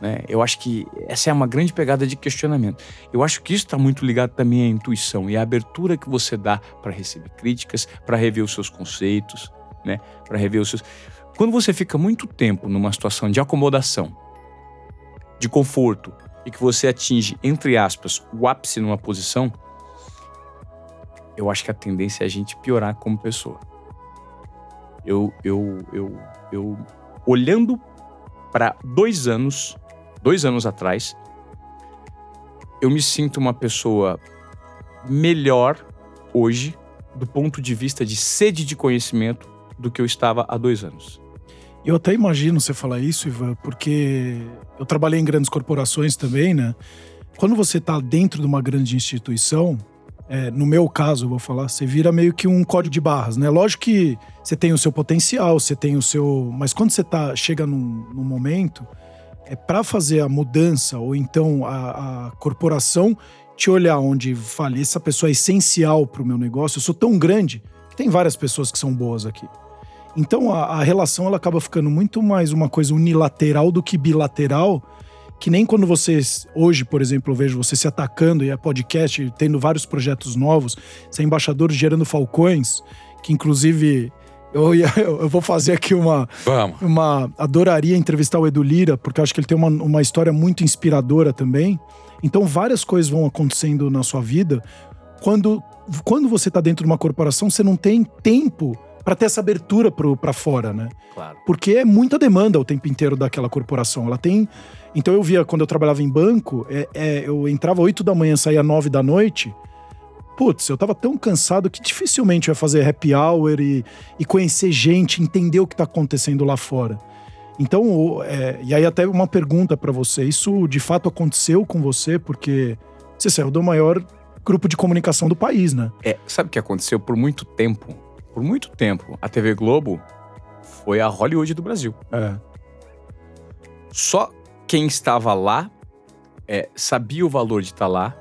Né? Eu acho que essa é uma grande pegada de questionamento. Eu acho que isso está muito ligado também à intuição e à abertura que você dá para receber críticas, para rever os seus conceitos, né? Para rever os seus. Quando você fica muito tempo numa situação de acomodação, de conforto e que você atinge, entre aspas, o ápice numa posição, eu acho que a tendência é a gente piorar como pessoa. Eu, eu, eu, eu olhando para dois anos, dois anos atrás, eu me sinto uma pessoa melhor hoje do ponto de vista de sede de conhecimento do que eu estava há dois anos. Eu até imagino você falar isso, Ivan, porque eu trabalhei em grandes corporações também, né? Quando você está dentro de uma grande instituição, é, no meu caso, eu vou falar, você vira meio que um código de barras, né? Lógico que você tem o seu potencial, você tem o seu. Mas quando você tá, chega num, num momento, é para fazer a mudança, ou então a, a corporação te olhar onde fale, essa pessoa é essencial para o meu negócio, eu sou tão grande que tem várias pessoas que são boas aqui. Então a, a relação ela acaba ficando muito mais uma coisa unilateral do que bilateral que nem quando vocês, hoje, por exemplo, eu vejo você se atacando e é podcast, tendo vários projetos novos, você é embaixador gerando falcões, que inclusive eu, eu vou fazer aqui uma. Vamos. uma adoraria entrevistar o Edu Lira, porque eu acho que ele tem uma, uma história muito inspiradora também. Então, várias coisas vão acontecendo na sua vida. Quando, quando você está dentro de uma corporação, você não tem tempo para ter essa abertura para fora, né? Claro. Porque é muita demanda o tempo inteiro daquela corporação. Ela tem então eu via, quando eu trabalhava em banco, é, é, eu entrava 8 da manhã, saía 9 da noite. Putz, eu tava tão cansado que dificilmente eu ia fazer happy hour e, e conhecer gente, entender o que tá acontecendo lá fora. Então, é, e aí até uma pergunta para você: isso de fato aconteceu com você? Porque você saiu do maior grupo de comunicação do país, né? É, sabe o que aconteceu por muito tempo? Por muito tempo, a TV Globo foi a Hollywood do Brasil. É. Só quem estava lá é, sabia o valor de estar lá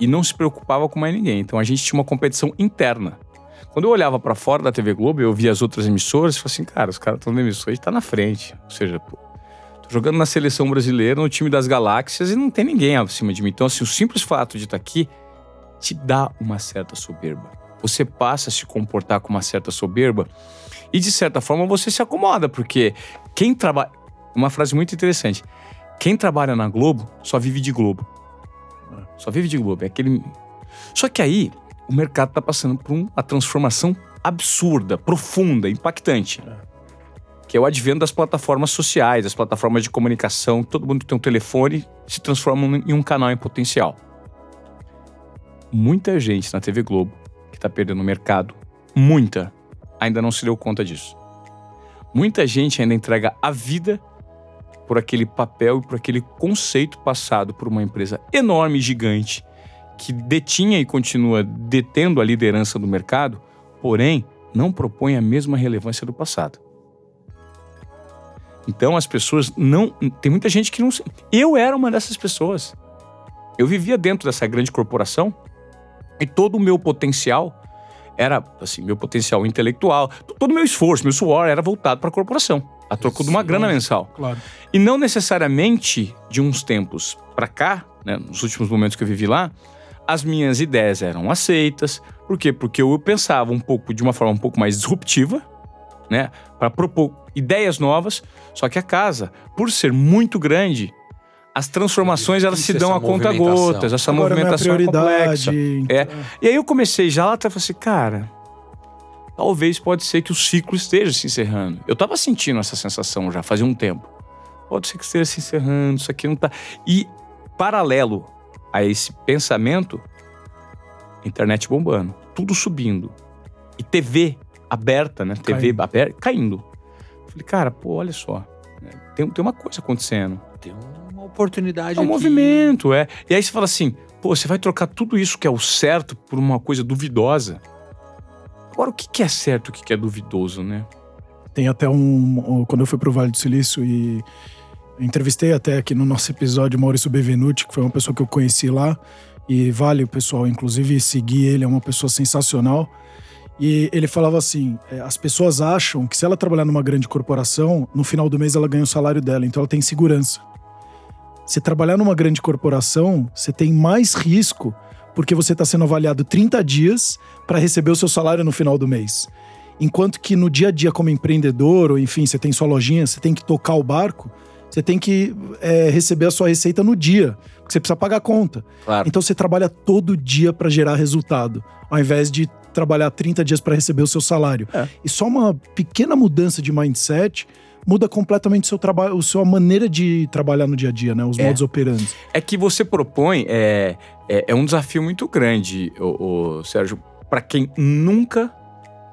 e não se preocupava com mais ninguém. Então a gente tinha uma competição interna. Quando eu olhava para fora da TV Globo, eu via as outras emissoras e falava assim, cara, os caras estão na emissora e tá na frente. Ou seja, pô, tô jogando na seleção brasileira, no time das galáxias e não tem ninguém acima de mim. Então, assim, o simples fato de estar aqui te dá uma certa soberba. Você passa a se comportar com uma certa soberba e, de certa forma, você se acomoda, porque quem trabalha. Uma frase muito interessante. Quem trabalha na Globo só vive de Globo. Só vive de Globo. É aquele. Só que aí o mercado está passando por uma transformação absurda, profunda, impactante. Que é o advento das plataformas sociais, das plataformas de comunicação. Todo mundo que tem um telefone se transforma em um canal em potencial. Muita gente na TV Globo que está perdendo o mercado, muita, ainda não se deu conta disso. Muita gente ainda entrega a vida por aquele papel e por aquele conceito passado por uma empresa enorme e gigante que detinha e continua detendo a liderança do mercado, porém não propõe a mesma relevância do passado. Então as pessoas não. Tem muita gente que não. Eu era uma dessas pessoas. Eu vivia dentro dessa grande corporação e todo o meu potencial era, assim, meu potencial intelectual, todo o meu esforço, meu suor era voltado para a corporação a troco de uma grana mensal. Claro. E não necessariamente de uns tempos para cá, né, nos últimos momentos que eu vivi lá, as minhas ideias eram aceitas. Por quê? Porque eu pensava um pouco de uma forma um pouco mais disruptiva, né, para propor ideias novas. Só que a casa, por ser muito grande, as transformações elas se dão a conta gotas, essa Agora movimentação é, complexa. É. E aí eu comecei já lá até falei assim, cara, talvez pode ser que o ciclo esteja se encerrando. Eu estava sentindo essa sensação já fazia um tempo. Pode ser que esteja se encerrando, isso aqui não tá. E paralelo a esse pensamento, internet bombando, tudo subindo. E TV aberta, né? TV Caindo. aberta, caindo. Falei, cara, pô, olha só. né, Tem, tem uma coisa acontecendo. Tem uma oportunidade É um aqui. movimento, é. E aí você fala assim, pô, você vai trocar tudo isso que é o certo por uma coisa duvidosa. Agora, o que que é certo e o que que é duvidoso, né? Tem até um. Quando eu fui pro Vale do Silício e entrevistei até aqui no nosso episódio o Maurício Bevenuti, que foi uma pessoa que eu conheci lá. E vale o pessoal, inclusive, seguir ele, é uma pessoa sensacional. E ele falava assim: é, as pessoas acham que se ela trabalhar numa grande corporação, no final do mês ela ganha o salário dela, então ela tem segurança. Se trabalhar numa grande corporação, você tem mais risco porque você está sendo avaliado 30 dias para receber o seu salário no final do mês. Enquanto que no dia a dia, como empreendedor, ou enfim, você tem sua lojinha, você tem que tocar o barco, Você tem que é, receber a sua receita no dia, porque você precisa pagar a conta. Claro. Então você trabalha todo dia para gerar resultado, ao invés de trabalhar 30 dias para receber o seu salário. É. E só uma pequena mudança de mindset muda completamente o seu trabalho, a sua maneira de trabalhar no dia a dia, né? Os É. modos operantes. É que você propõe é, é, é um desafio muito grande, o, Sérgio, para quem nunca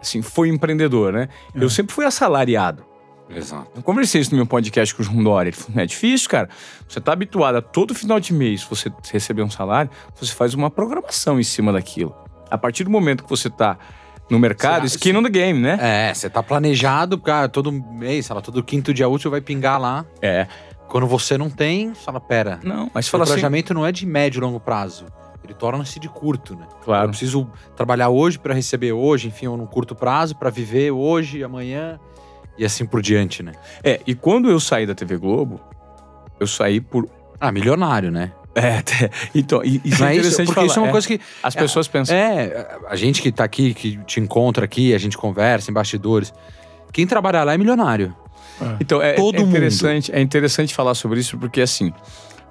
assim, foi empreendedor, né? É. Eu sempre fui assalariado. Exato. Eu conversei isso no meu podcast com o João Dória. Ele falou, é difícil, cara. Você tá habituado a todo final de mês você receber um salário, você faz uma programação em cima daquilo. A partir do momento que você tá no mercado, Será- skin on the game, né? É, você tá planejado, cara, todo mês, sei lá, todo quinto dia útil vai pingar lá. É. Quando você não tem, fala, pera, Não, mas o fala assim, planejamento não é de médio e longo prazo. Ele torna-se de curto, né? Eu claro. preciso trabalhar hoje para receber hoje, enfim, ou num curto prazo, para viver hoje, amanhã e assim por diante, né? É, e quando eu saí da TV Globo, eu saí por. Ah, milionário, né? É, então, isso é é isso? interessante Porque falar. isso é uma é. coisa que As pessoas pensam. É, a gente que tá aqui, que te encontra aqui, a gente conversa em bastidores. Quem trabalhar lá é milionário. Então, é, Todo é interessante, é interessante falar sobre isso porque assim,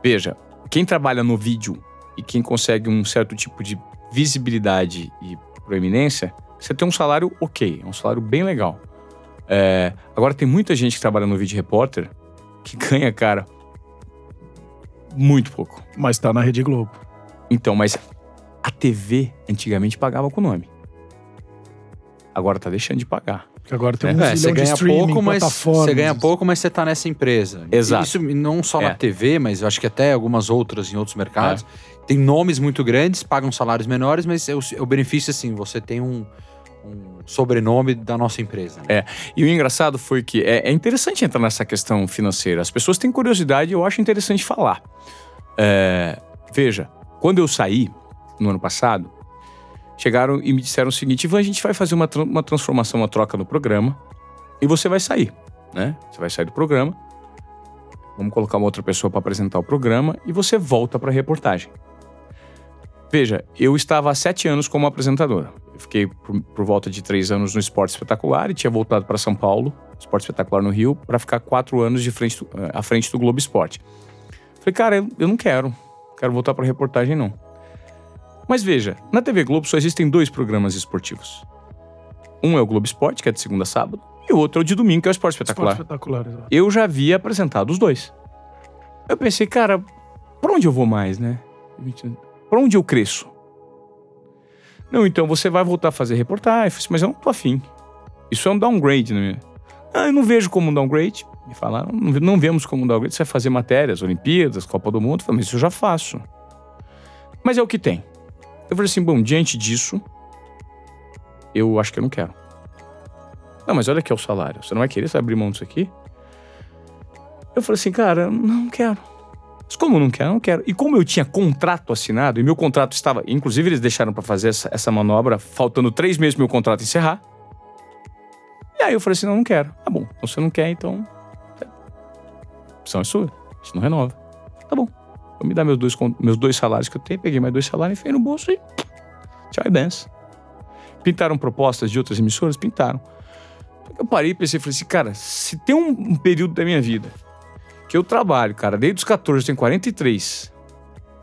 veja, quem trabalha no vídeo e quem consegue um certo tipo de visibilidade e proeminência, você tem um salário ok, é um salário bem legal. É, agora tem muita gente que trabalha no vídeo repórter que ganha, cara, muito pouco. Mas tá na Rede Globo. Então, mas a TV antigamente pagava com o nome. Agora tá deixando de pagar. Porque agora tem um É, você ganha pouco, mas você ganha pouco, mas você tá nessa empresa. Exato. Isso não só É. na TV, mas eu acho que até algumas outras em outros mercados. Tem nomes muito grandes, pagam salários menores, mas é o, é o benefício assim, você tem um, um sobrenome da nossa empresa. né? E o engraçado foi que é, é interessante entrar nessa questão financeira. As pessoas têm curiosidade e eu acho interessante falar. É, veja, quando eu saí no ano passado, chegaram e me disseram o seguinte: Ivan, a gente vai fazer uma, tran- uma transformação, uma troca no programa e você vai sair, né? Você vai sair do programa. Vamos colocar uma outra pessoa para apresentar o programa e você volta para a reportagem. Veja, eu estava há sete anos como apresentador. Eu fiquei por, por volta de três anos no Esporte Espetacular e tinha voltado para São Paulo, Esporte Espetacular no Rio, para ficar quatro anos de frente do- eh, à frente do Globo Esporte. Falei, cara, eu, eu não quero. Quero voltar para reportagem, não. Mas veja, na TV Globo só existem dois programas esportivos. Um é o Globo Esporte, que é de segunda a sábado, e o outro é o de domingo, que é o Esporte Espetacular. Esporte espetacular, exato. Eu já havia apresentado os dois. Eu pensei, cara, pra onde eu vou mais, né? Pra onde eu cresço? Não, então você vai voltar a fazer reportagem. Mas eu não tô afim. Isso é um downgrade, né? Ah, eu não vejo como um downgrade. Me falaram, não, vemos como um downgrade. Você vai fazer matérias, Olimpíadas, Copa do Mundo. Eu falei, mas isso eu já faço. Mas é o que tem. Eu falei assim, bom, diante disso, eu acho que eu não quero. Não, mas olha aqui é o salário. Você não vai querer abrir mão disso aqui? Eu falei assim, cara, não quero. Mas como não quero? Não quero. E como eu tinha contrato assinado, e meu contrato estava. Inclusive, eles deixaram pra fazer essa, essa manobra, faltando três meses meu contrato encerrar. E aí eu falei assim: não, não quero. Tá bom. Então você não quer, então. A opção é sua. A gente não renova. Tá bom. Vou me dar meus dois, meus dois salários que eu tenho, peguei mais dois salários, enfiei no bolso e. Tchau e benção. Pintaram propostas de outras emissoras? Pintaram. Eu parei e pensei, falei assim, cara, se tem um, um período da minha vida que eu trabalho, cara, desde os 14, eu tenho 43,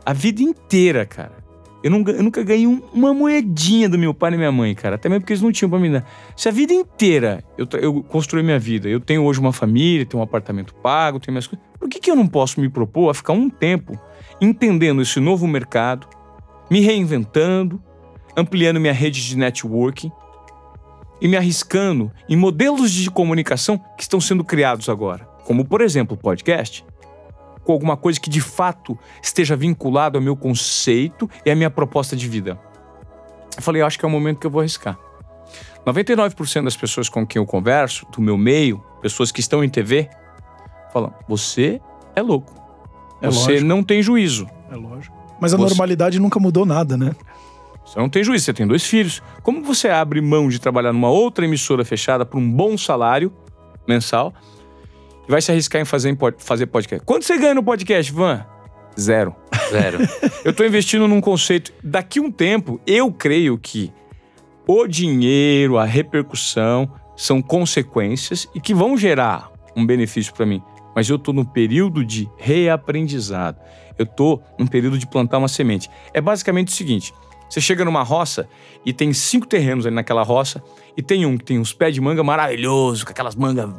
a vida inteira, cara, eu, não, eu nunca ganhei um- uma moedinha do meu pai e minha mãe, cara, até mesmo porque eles não tinham pra me dar. Se a vida inteira eu, eu construí minha vida, eu tenho hoje uma família, tenho um apartamento pago, tenho minhas coisas, por que, que eu não posso me propor a ficar um tempo entendendo esse novo mercado, me reinventando, ampliando minha rede de networking, e me arriscando em modelos de comunicação que estão sendo criados agora, como por exemplo o podcast, com alguma coisa que de fato esteja vinculado ao meu conceito e à minha proposta de vida. Eu falei, eu acho que é o momento que eu vou arriscar. 99% das pessoas com quem eu converso, do meu meio, pessoas que estão em TV, falam: você é louco. É você lógico. não tem juízo. É lógico. Mas a Você- normalidade nunca mudou nada, né? Você não tem juízo, você tem dois filhos. Como você abre mão de trabalhar numa outra emissora fechada por um bom salário mensal e vai se arriscar em fazer, em pod- fazer podcast? Quanto você ganha no podcast, Van? Zero. Zero. Eu tô investindo num conceito. Daqui um tempo, eu creio que o dinheiro, a repercussão são consequências e que vão gerar um benefício para mim. mas eu estou no período de reaprendizado. Eu estou num período de plantar uma semente. É basicamente o seguinte: você chega numa roça e tem cinco terrenos ali naquela roça, e tem um que tem uns pés de manga maravilhoso, com aquelas mangas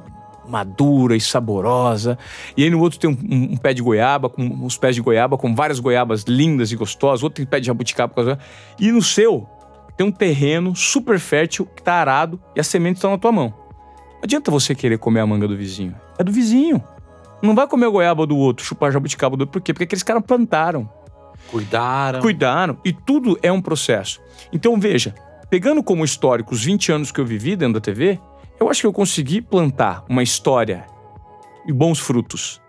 madura e saborosa. E aí no outro tem um, um, um, pé de goiaba, com uns pés de goiaba, com várias goiabas lindas e gostosas. Outro tem pé de jabuticaba. E no seu tem um terreno super fértil que tá arado e as sementes estão na tua mão. Não adianta você querer comer a manga do vizinho. É do vizinho. Não vai comer a goiaba do outro, chupar jabuticaba do outro. Por quê? Porque aqueles caras plantaram. Cuidaram. Cuidaram. E tudo é um processo. Então veja, pegando como histórico os 20 anos que eu vivi dentro da TV, eu acho que eu consegui plantar uma história e bons frutos.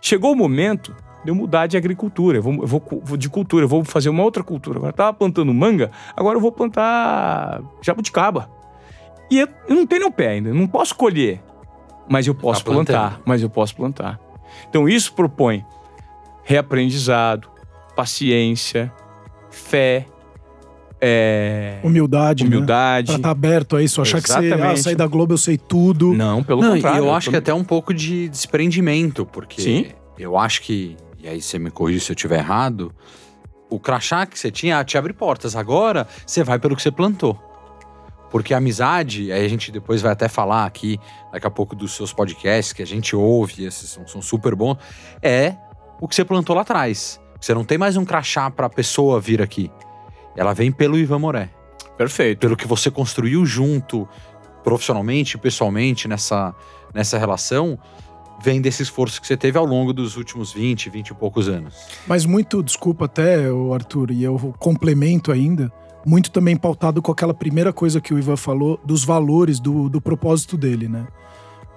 Chegou o momento de eu mudar de agricultura, eu vou, eu vou, de cultura, eu vou fazer uma outra cultura. Agora eu tava plantando manga, agora eu vou plantar jabuticaba. E eu, eu não tenho pé ainda, não posso colher, mas eu posso tá plantar, mas eu posso plantar. Então isso propõe reaprendizado, paciência, fé, é... Humildade. Humildade. Né? Pra estar tá aberto a isso, achar Exatamente. que você ah, sair da Globo eu sei tudo. Não, pelo Não, contrário. E eu acho que até um pouco de desprendimento, porque Sim. eu acho que, e aí você me corrija se eu estiver errado, o crachá que você tinha te abre portas. Agora você vai pelo que você plantou. Porque a amizade, aí a gente depois vai até falar aqui, daqui a pouco, dos seus podcasts que a gente ouve, esses são, são super bons, é o que você plantou lá atrás. Você não tem mais um crachá pra pessoa vir aqui. Ela vem pelo Ivan Moré. Perfeito. Pelo que você construiu junto, profissionalmente, pessoalmente, nessa, nessa relação, vem desse esforço que você teve ao longo dos últimos 20, 20 e poucos anos. Mas muito, desculpa até, Arthur, e eu complemento ainda, muito também pautado com aquela primeira coisa que o Ivan falou, dos valores, do, do propósito dele, né?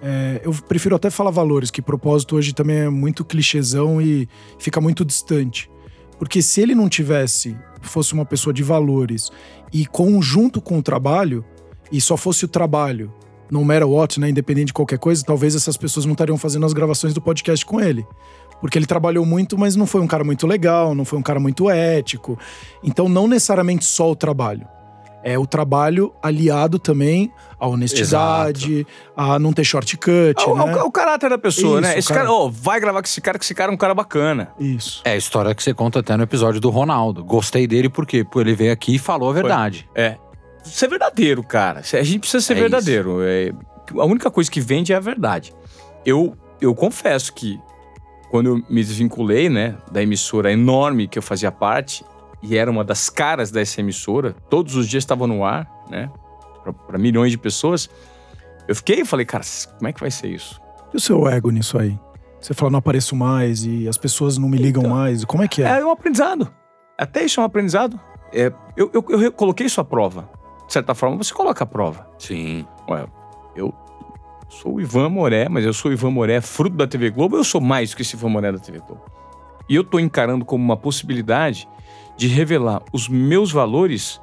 É, eu prefiro até falar valores, que propósito hoje também é muito clichêzão e fica muito distante. Porque se ele não tivesse, fosse uma pessoa de valores e conjunto com o trabalho, e só fosse o trabalho, no matter what, né, independente de qualquer coisa, talvez essas pessoas não estariam fazendo as gravações do podcast com ele. Porque ele trabalhou muito, mas não foi um cara muito legal, não foi um cara muito ético. Então, não necessariamente só o trabalho é o trabalho aliado também à honestidade, Exato. a não ter shortcut. É, né? é o caráter da pessoa, né? Isso, né? Esse cara, cara oh, vai gravar com esse cara, que esse cara é um cara bacana. Isso. É a história que você conta até no episódio do Ronaldo. Gostei dele porque pô, ele veio aqui e falou a verdade. Foi. É. Ser verdadeiro, cara. A gente precisa ser é verdadeiro. É, a única coisa que vende é a verdade. Eu, eu confesso que quando eu me desvinculei, né, da emissora enorme que eu fazia parte, e era uma das caras dessa emissora, todos os dias estava no ar, né? Para milhões de pessoas. Eu fiquei e falei, cara, como é que vai ser isso? E o seu ego nisso aí? Você fala, não apareço mais e as pessoas não me ligam então, mais. Como é que é? É um aprendizado. Até isso é um aprendizado. É, eu, eu, eu coloquei isso à prova. De certa forma, você coloca a prova. Sim. Ué, eu sou o Ivan Moré, mas eu sou o Ivan Moré fruto da TV Globo, eu sou mais do que esse Ivan Moré da TV Globo. E eu tô encarando como uma possibilidade de revelar os meus valores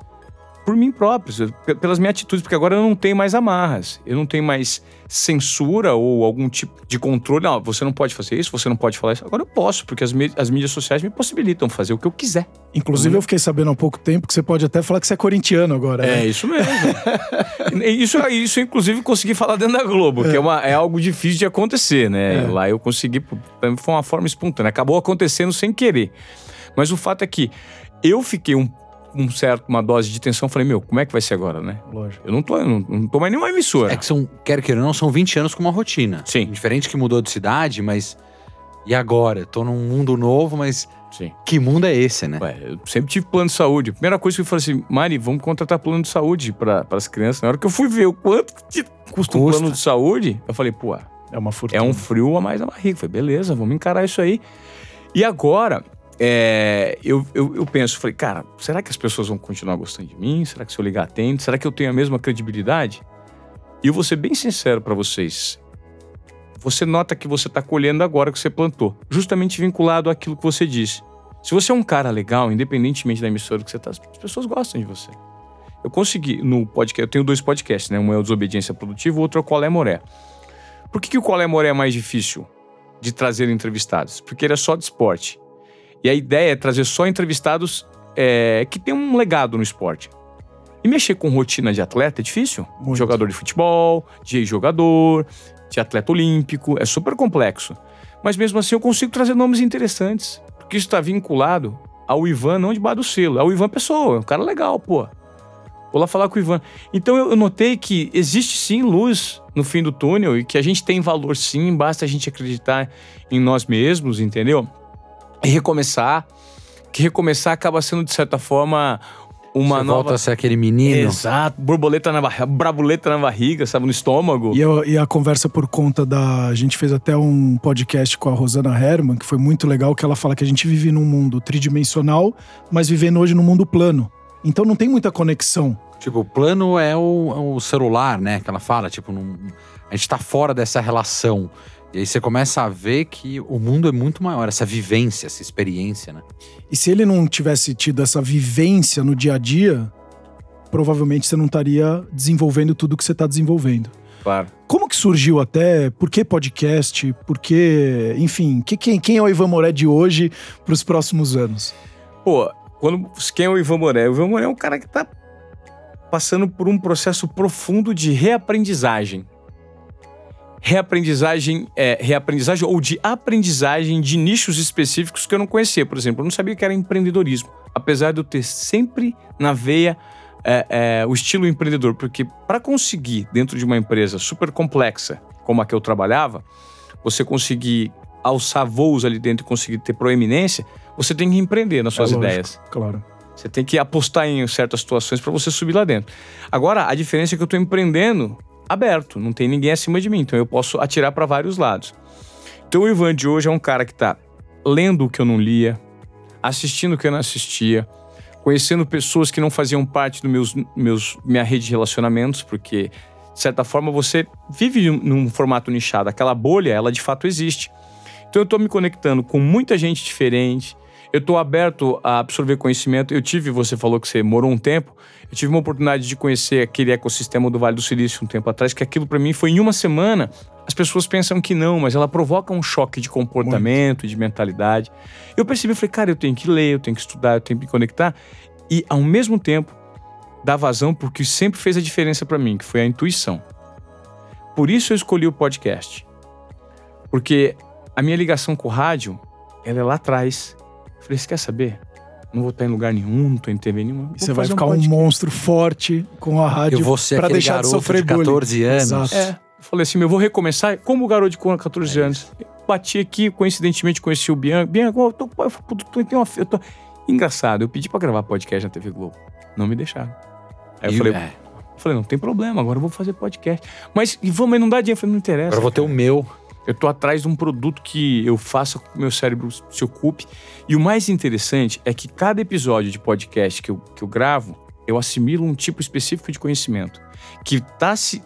por mim próprio, pelas minhas atitudes, porque agora eu não tenho mais amarras, eu não tenho mais censura ou algum tipo de controle. Não, você não pode fazer isso, você não pode falar isso. Agora eu posso, porque as, as mídias sociais me possibilitam fazer o que eu quiser. Inclusive, uhum. eu fiquei sabendo há pouco tempo que você pode até falar que você é corintiano agora. É, né? isso mesmo. isso, isso, inclusive, consegui falar dentro da Globo, é. que é, uma, é algo difícil de acontecer, né? É. Lá eu consegui, foi uma forma espontânea. Acabou acontecendo sem querer. Mas o fato é que eu fiquei um, um certo, uma dose de tensão. Falei, meu, como é que vai ser agora, né? Lógico. Eu não tô, eu não, não tô mais nenhuma emissora. É que são, quer queira ou não, são 20 anos com uma rotina. Sim. Diferente que mudou de cidade, mas. E agora? Tô num mundo novo, mas. Sim. Que mundo é esse, né? Ué, eu sempre tive plano de saúde. Primeira coisa que eu falei assim, Mari, vamos contratar plano de saúde para as crianças. Na hora que eu fui ver o quanto que custa, custa. um plano de saúde, eu falei, pô, é uma fortuna. É um frio a mais a barriga. Eu falei, beleza, vamos encarar isso aí. E agora, é, eu, eu, eu, penso, falei, cara, será que as pessoas vão continuar gostando de mim? Será que se eu ligar atende? Será que eu tenho a mesma credibilidade? E eu vou ser bem sincero para vocês. Você nota que você está colhendo agora que você plantou, justamente vinculado àquilo que você disse. Se você é um cara legal, independentemente da emissora que você está, as pessoas gostam de você. Eu consegui, no podcast, eu tenho dois podcasts, né? Um é o Desobediência Produtiva, o outro é o Qual é Moré. Por que, que o Qual é Moré é mais difícil de trazer entrevistados? Porque ele é só de esporte. E a ideia é trazer só entrevistados é, que têm um legado no esporte. E mexer com rotina de atleta é difícil. Muito. Jogador de futebol, de jogador, de atleta olímpico, é super complexo. Mas mesmo assim eu consigo trazer nomes interessantes, porque isso está vinculado ao Ivan, não de bar do selo, é o Ivan Pessoa, é um cara legal, pô. Vou lá falar com o Ivan. Então eu notei que existe sim luz no fim do túnel e que a gente tem valor sim, basta a gente acreditar em nós mesmos, entendeu? E recomeçar. Que recomeçar acaba sendo, de certa forma, uma Você nova. volta a ser aquele menino. Exato, borboleta na barriga, brabuleta na barriga, sabe, no estômago. E, eu- e a conversa por conta da. A gente fez até um podcast com a Rosana Herman, que foi muito legal, que ela fala que a gente vive num mundo tridimensional, mas vivendo hoje num mundo plano. Então não tem muita conexão. Tipo, o plano é o, é o celular, né? Que ela fala, tipo, não- a gente tá fora dessa relação. E aí você começa a ver que o mundo é muito maior, essa vivência, essa experiência, né? E se ele não tivesse tido essa vivência no dia a dia, provavelmente você não estaria desenvolvendo tudo que você está desenvolvendo. Claro. Como que surgiu até? Por que podcast? Por que, enfim, que, quem, quem é o Ivan Moré de hoje para os próximos anos? Pô, quando, quem é o Ivan Moré? O Ivan Moré é um cara que tá passando por um processo profundo de reaprendizagem. Reaprendizagem, é, reaprendizagem ou de aprendizagem de nichos específicos que eu não conhecia. Por exemplo, eu não sabia que era empreendedorismo. Apesar de eu ter sempre na veia é, é, o estilo empreendedor. Porque para conseguir, dentro de uma empresa super complexa, como a que eu trabalhava, você conseguir alçar voos ali dentro e conseguir ter proeminência, você tem que empreender nas suas É lógico, ideias. Claro. Você tem que apostar em certas situações para você subir lá dentro. Agora, a diferença é que eu estou empreendendo aberto, não tem ninguém acima de mim, então eu posso atirar para vários lados. Então o Ivan de hoje é um cara que está lendo o que eu não lia, assistindo o que eu não assistia, conhecendo pessoas que não faziam parte do meus, meus minha rede de relacionamentos, porque de certa forma você vive num, formato nichado, aquela bolha, ela de fato existe. Então eu estou me conectando com muita gente diferente, eu estou aberto a absorver conhecimento. Eu tive, você falou que você morou um tempo, eu tive uma oportunidade de conhecer aquele ecossistema do Vale do Silício um tempo atrás, que aquilo para mim foi em uma semana. As pessoas pensam que não, mas ela provoca um choque de comportamento, de mentalidade. Eu percebi, eu falei, cara, eu tenho que ler, eu tenho que estudar, eu tenho que me conectar. E ao mesmo tempo, dar vazão porque sempre fez a diferença para mim, que foi a intuição. Por isso eu escolhi o podcast. Porque a minha ligação com o rádio, ela é lá atrás. Falei, você quer saber? Não vou estar em lugar nenhum, não tô em TV nenhuma. Vou você vai ficar um, podcast. monstro forte com a rádio Eu vou ser pra deixar de garoto sofrer de bullying. 14 anos. Exato. É. Eu falei assim, meu, eu vou recomeçar como o garoto de 14 anos. Eu Bati aqui, coincidentemente conheci o Bianca. Bianca, eu tô, eu tô, eu uma, eu tô... Engraçado, eu pedi pra gravar podcast na TV Globo. Não me deixaram. Aí eu E- falei, é, eu falei, não tem problema, agora eu vou fazer podcast. Mas, vamos, mas não dá dinheiro. Eu falei, não interessa. agora eu vou ter o meu. Eu tô atrás de um produto que eu faça com que meu cérebro se ocupe. E o mais interessante é que cada episódio de podcast que eu, que eu gravo, eu assimilo um tipo específico de conhecimento que tá se,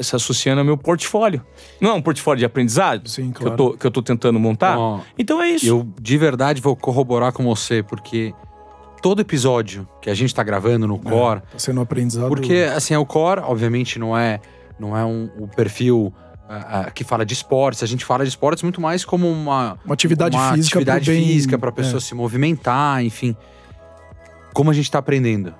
se associando ao meu portfólio. Não é um portfólio de aprendizado Sim, que, eu claro. tô, que eu tô tentando montar? Então é isso. eu de verdade vou corroborar com você, porque todo episódio que a gente tá gravando no Core, Tá sendo um aprendizado. Porque, assim, o core, obviamente, não é, não é um, o perfil que fala de esportes. A gente fala de esportes muito mais como uma, uma atividade uma física atividade bem- física para a é. pessoa se movimentar, enfim. Como a gente está aprendendo.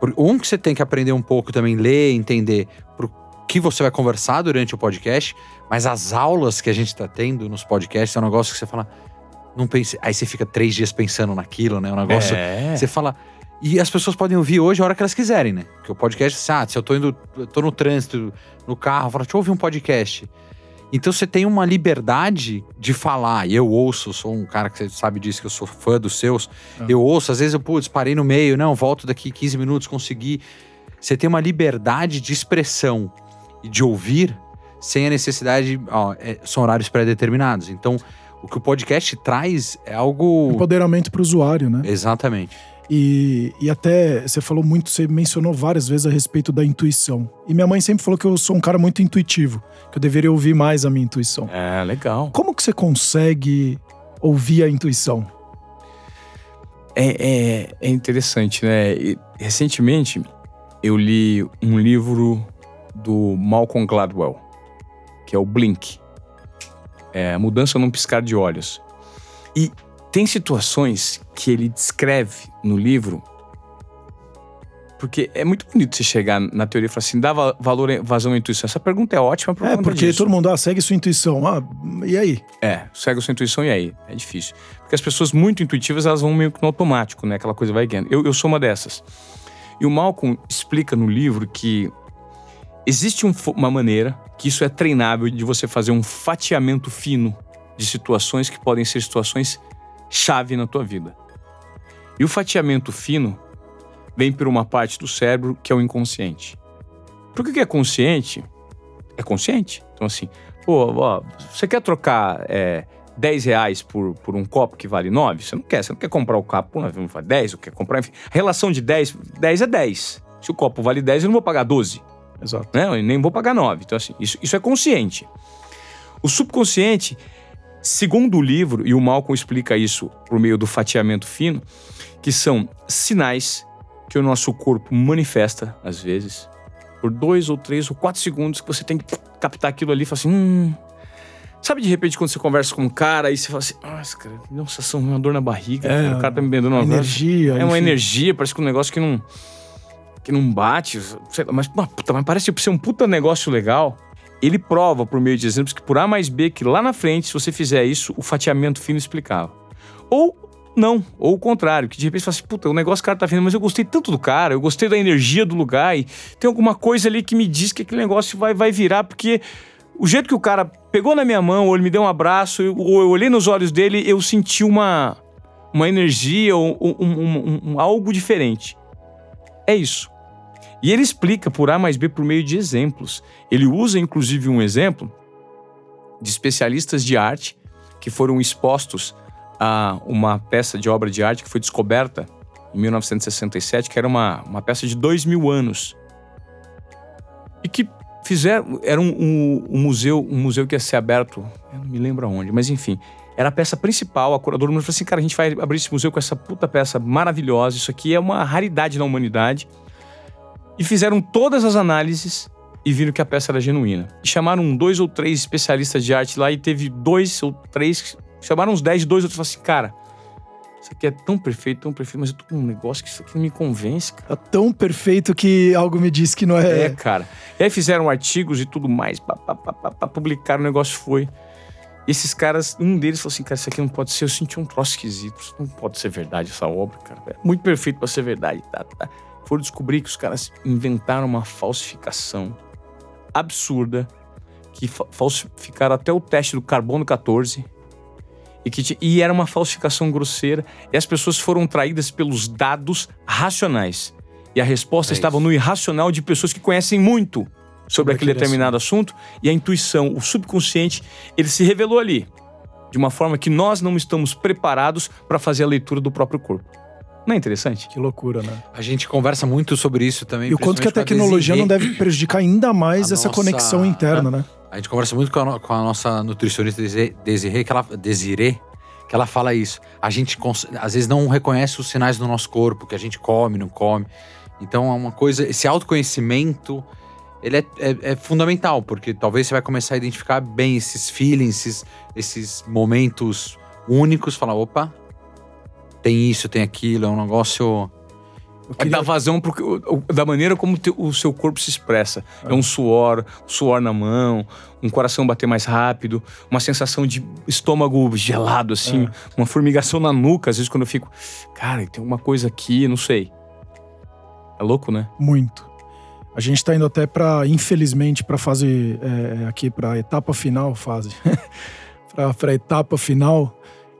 Por- Um que você tem que aprender um pouco também, ler, entender pro que você vai conversar durante o podcast, mas as aulas que a gente está tendo nos podcasts é um negócio que você fala, não pense, aí você fica três dias pensando naquilo, né? Um negócio É. você fala. E as pessoas podem ouvir hoje a hora que elas quiserem, né? Porque o podcast, ah, se eu tô indo, eu tô no trânsito, no carro, fala, deixa eu ouvir um podcast. Então você tem uma liberdade de falar. E eu ouço, sou um cara que você sabe disso, que eu sou fã dos seus. Ah. Eu ouço, às vezes eu, putz, parei no meio, não, volto daqui 15 minutos, consegui. Você tem uma liberdade de expressão e de ouvir sem a necessidade. Ó, é, são horários pré-determinados. Então, o que o podcast traz é algo. Empoderamento pro usuário, né? Exatamente. E, e até você falou muito, você mencionou várias vezes a respeito da intuição. E minha mãe sempre falou que eu sou um cara muito intuitivo, que eu deveria ouvir mais a minha intuição. É, legal. Como que você consegue ouvir a intuição? É, é, é interessante, né? E, recentemente, eu li um livro do Malcolm Gladwell, que é o Blink. É, Mudança num Piscar de Olhos. E tem situações que ele descreve no livro Porque é muito bonito você chegar na teoria e falar assim, dá va- valor, vazão à intuição. Essa pergunta é ótima por É, porque disso. todo mundo, ah, segue sua intuição. Ah, e aí? É, segue sua intuição e aí? É difícil. Porque as pessoas muito intuitivas, elas vão meio que no automático, né? Aquela coisa vai guiando. Eu, eu sou uma dessas. E o Malcolm explica no livro que existe um uma maneira que isso é treinável de você fazer um fatiamento fino de situações que podem ser situações chave na tua vida. E o fatiamento fino vem por uma parte do cérebro que é o inconsciente. Porque o que é consciente é consciente. Então, assim, pô, ó, você quer trocar é, 10 reais por, por um copo que vale 9? Você não quer, você não quer comprar o copo por 9, não vale 10, ou quer comprar, enfim. Relação de 10, 10 é 10. Se o copo vale 10, eu não vou pagar 12 Exato. né? Eu nem vou pagar 9. Então, assim, isso, isso é consciente. O subconsciente, segundo o livro, e o Malcolm explica isso por meio do fatiamento fino, que são sinais que o nosso corpo manifesta, às vezes, por dois ou três ou quatro segundos, que você tem que captar aquilo ali e falar assim, hum. Sabe de repente quando você conversa com um cara e você fala assim, nossa, cara, me dá uma sensação, uma dor na barriga, É, cara, o cara tá me vendendo uma Energia. é uma enfim. energia, parece que um negócio que não. que não bate. sei lá, mas, puta, mas parece ser um puta negócio legal. Ele prova, por meio de exemplos, que por A mais B, que lá na frente, se você fizer isso, o fatiamento fino explicava. Ou não, ou o contrário, que de repente você fala assim, puta, o negócio cara tá vendo, mas eu gostei tanto do cara, eu gostei da energia do lugar e tem alguma coisa ali que me diz que aquele negócio vai, vai virar, porque o jeito que o cara pegou na minha mão, ou ele me deu um abraço, ou eu olhei nos olhos dele, eu senti uma, uma energia, ou um, um- um- um- algo diferente. É isso. E ele explica por A mais B por meio de exemplos. Ele usa, inclusive, um exemplo de especialistas de arte que foram expostos a uma peça de obra de arte que foi descoberta em 1967, que era uma, uma peça de dois mil anos. E que fizeram. Era um, um- um museu, um museu que ia ser aberto, não me lembro aonde, mas enfim. Era a peça principal, a curadora falou assim: cara, a gente vai abrir esse museu com essa puta peça maravilhosa. Isso aqui é uma raridade na humanidade. E fizeram todas as análises e viram que a peça era genuína. E chamaram dois ou três especialistas de arte lá e teve dois ou três. Chamaram uns dez, dois outros falaram assim: cara, isso aqui é tão perfeito, tão perfeito, mas eu tô com um negócio que isso aqui não me convence, cara. Tá tão perfeito que algo me diz que não É, é. cara. E aí fizeram artigos e tudo mais, pá, pá, pá, pá, publicaram, o negócio foi. E esses caras, um deles falou assim, cara, isso aqui não pode ser, eu senti um troço esquisito, isso não pode ser verdade essa obra, cara. É muito perfeito pra ser verdade, tá, tá. Foram descobrir que os caras inventaram uma falsificação absurda, que fa- falsificaram até o teste do carbono 14, e, que, e era uma falsificação grosseira, e as pessoas foram traídas pelos dados racionais. E a resposta É estava isso. no irracional de pessoas que conhecem muito sobre Sobre aquele aquele determinado assunto. E a intuição, o subconsciente, ele se revelou ali. De uma forma que nós não estamos preparados para fazer a leitura do próprio corpo. Não é interessante? Que loucura, né? A gente conversa muito sobre isso também. E o quanto que a tecnologia não deve prejudicar ainda mais A essa nossa- conexão interna, né? A gente conversa muito com a, com a nossa nutricionista Desi- Desirê, que ela, Desirê, que ela fala isso. A gente cons- às vezes não reconhece os sinais do nosso corpo, que a gente come, não come. Então é uma coisa, esse autoconhecimento, ele é, é- é fundamental, porque talvez você vai começar a identificar bem esses feelings, esses, esses momentos únicos, falar, opa, tem isso, tem aquilo, é um negócio... É queria- dar vazão pro, que- o- o- da maneira como te- o seu corpo se expressa. É um suor, um suor na mão, um coração bater mais rápido, uma sensação de estômago gelado, assim, uma formigação na nuca, às vezes quando eu fico, cara, tem alguma coisa aqui, não sei. É louco, né? Muito. A gente tá indo até para, infelizmente, para fase é, aqui para etapa final, fase, para a etapa final.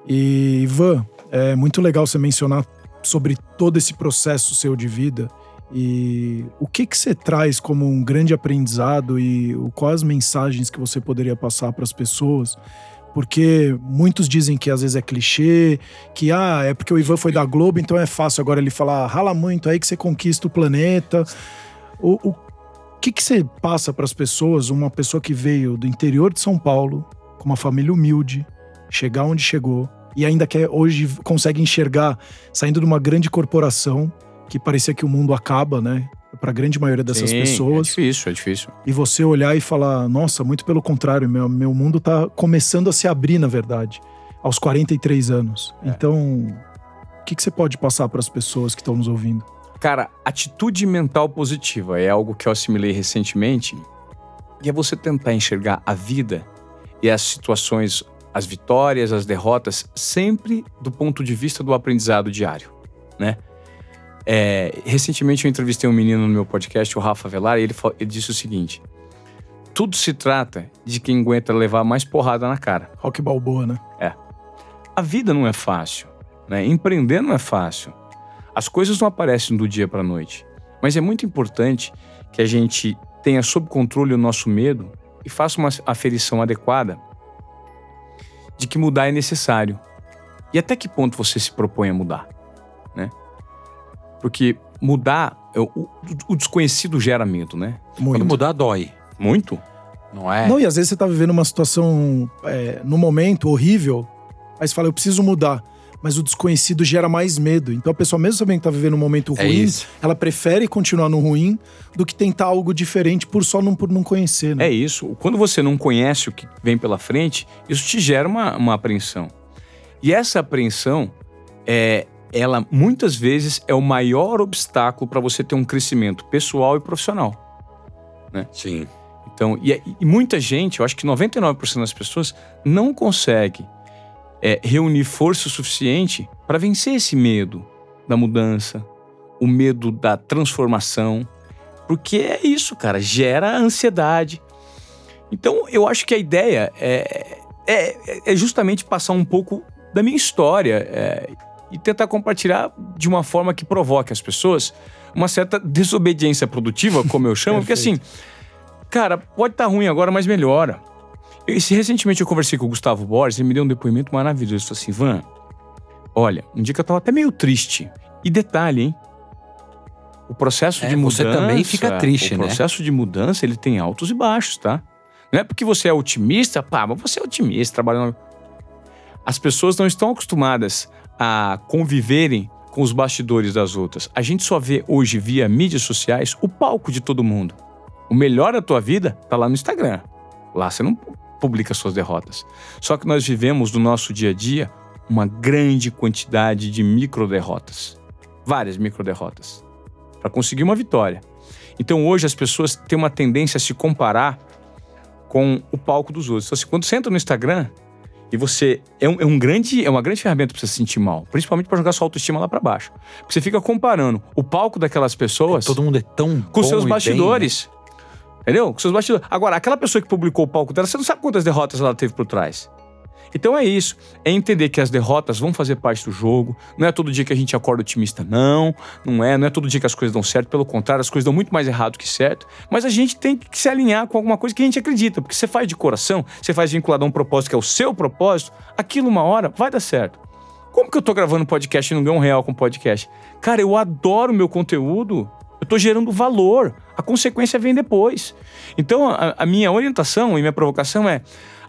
E Ivan, é muito legal você mencionar sobre todo esse processo seu de vida e o que que você traz como um grande aprendizado e quais as mensagens que você poderia passar para as pessoas. Porque muitos dizem que às vezes é clichê, que ah, é porque o Ivan foi da Globo, então é fácil agora ele falar, rala muito aí que você conquista o planeta. O, o que, que você passa para as pessoas, uma pessoa que veio do interior de São Paulo, com uma família humilde, chegar onde chegou, e ainda que hoje consegue enxergar, saindo de uma grande corporação, que parecia que o mundo acaba, né? Para a grande maioria dessas Sim, pessoas É difícil, é difícil. e você olhar e falar, nossa, muito pelo contrário, meu, meu mundo tá começando a se abrir, na verdade, aos 43 anos. É. Então, o que, que você pode passar para as pessoas que estão nos ouvindo? Cara, atitude mental positiva é algo que eu assimilei recentemente. E é você tentar enxergar a vida e as situações, as vitórias, as derrotas, sempre do ponto de vista do aprendizado diário, né? É, recentemente eu entrevistei um menino no meu podcast, o Rafa Velar, e ele, ele disse o seguinte: tudo se trata de quem aguenta levar mais porrada na cara. Rock Balboa, né? É. A vida não é fácil, né? Empreender não é fácil. As coisas não aparecem do dia para a noite. Mas é muito importante que a gente tenha sob controle o nosso medo e faça uma aferição adequada de que mudar é necessário. E até que ponto você se propõe a mudar, né? Porque mudar, é o, o desconhecido gera medo, né? Muito. Quando mudar, dói. Muito. Não é? Não, e às vezes você tá vivendo uma situação, é, no momento, horrível, aí você fala, eu preciso mudar. Mas o desconhecido gera mais medo. Então a pessoa, mesmo sabendo que tá vivendo um momento É ruim, isso. ela prefere continuar no ruim do que tentar algo diferente por só não, por não conhecer, né? É isso. Quando você não conhece o que vem pela frente, isso te gera uma, uma apreensão. E essa apreensão, é, ela muitas vezes é o maior obstáculo para você ter um crescimento pessoal e profissional. Sim. Então, e, e muita gente, eu acho que 99% das pessoas não consegue é, reunir força o suficiente para vencer esse medo da mudança, o medo da transformação, porque é isso, cara, gera ansiedade. Então, eu acho que a ideia é, é, é justamente passar um pouco da minha história é, e tentar compartilhar de uma forma que provoque as pessoas uma certa desobediência produtiva, como eu chamo, porque assim, cara, pode estar ruim agora, mas melhora. Esse, recentemente eu conversei com o Gustavo Borges, ele me deu um depoimento maravilhoso. Ele falou assim: Van, olha, um dia que eu tava até meio triste. E detalhe, hein? O processo É, de você mudança. também fica triste, o né? processo de mudança, ele tem altos e baixos, tá? Não é porque você é otimista, pá, mas você é otimista, trabalhando. As pessoas não estão acostumadas a conviverem com os bastidores das outras. A gente só vê hoje via mídias sociais o palco de todo mundo. O melhor da tua vida tá lá no Instagram. Lá você não publica suas derrotas. Só que nós vivemos no nosso dia a dia uma grande quantidade de micro derrotas. Várias micro derrotas. Para conseguir uma vitória. Então hoje as pessoas têm uma tendência a se comparar com o palco dos outros. Então, assim, quando você entra no Instagram e você é, um, é um grande, é uma grande ferramenta para você se sentir mal, principalmente para jogar sua autoestima lá para baixo. Porque você fica comparando o palco daquelas pessoas Todo mundo é tão com seus e bem, bastidores. Entendeu? Com seus bastidores. Agora, aquela pessoa que publicou o palco dela, você não sabe quantas derrotas ela teve por trás. Então é isso. É entender que as derrotas vão fazer parte do jogo. Não é todo dia que a gente acorda otimista, não. Não é. Não é todo dia que as coisas dão certo. Pelo contrário, as coisas dão muito mais errado que certo. Mas a gente tem que se alinhar com alguma coisa que a gente acredita. Porque você faz de coração, você faz vinculado a um propósito que é o seu propósito, aquilo uma hora vai dar certo. Como que eu tô gravando podcast e não ganho um real com podcast? Cara, eu adoro meu conteúdo. Eu tô gerando valor. A consequência vem depois. Então, a, a minha orientação e minha provocação é: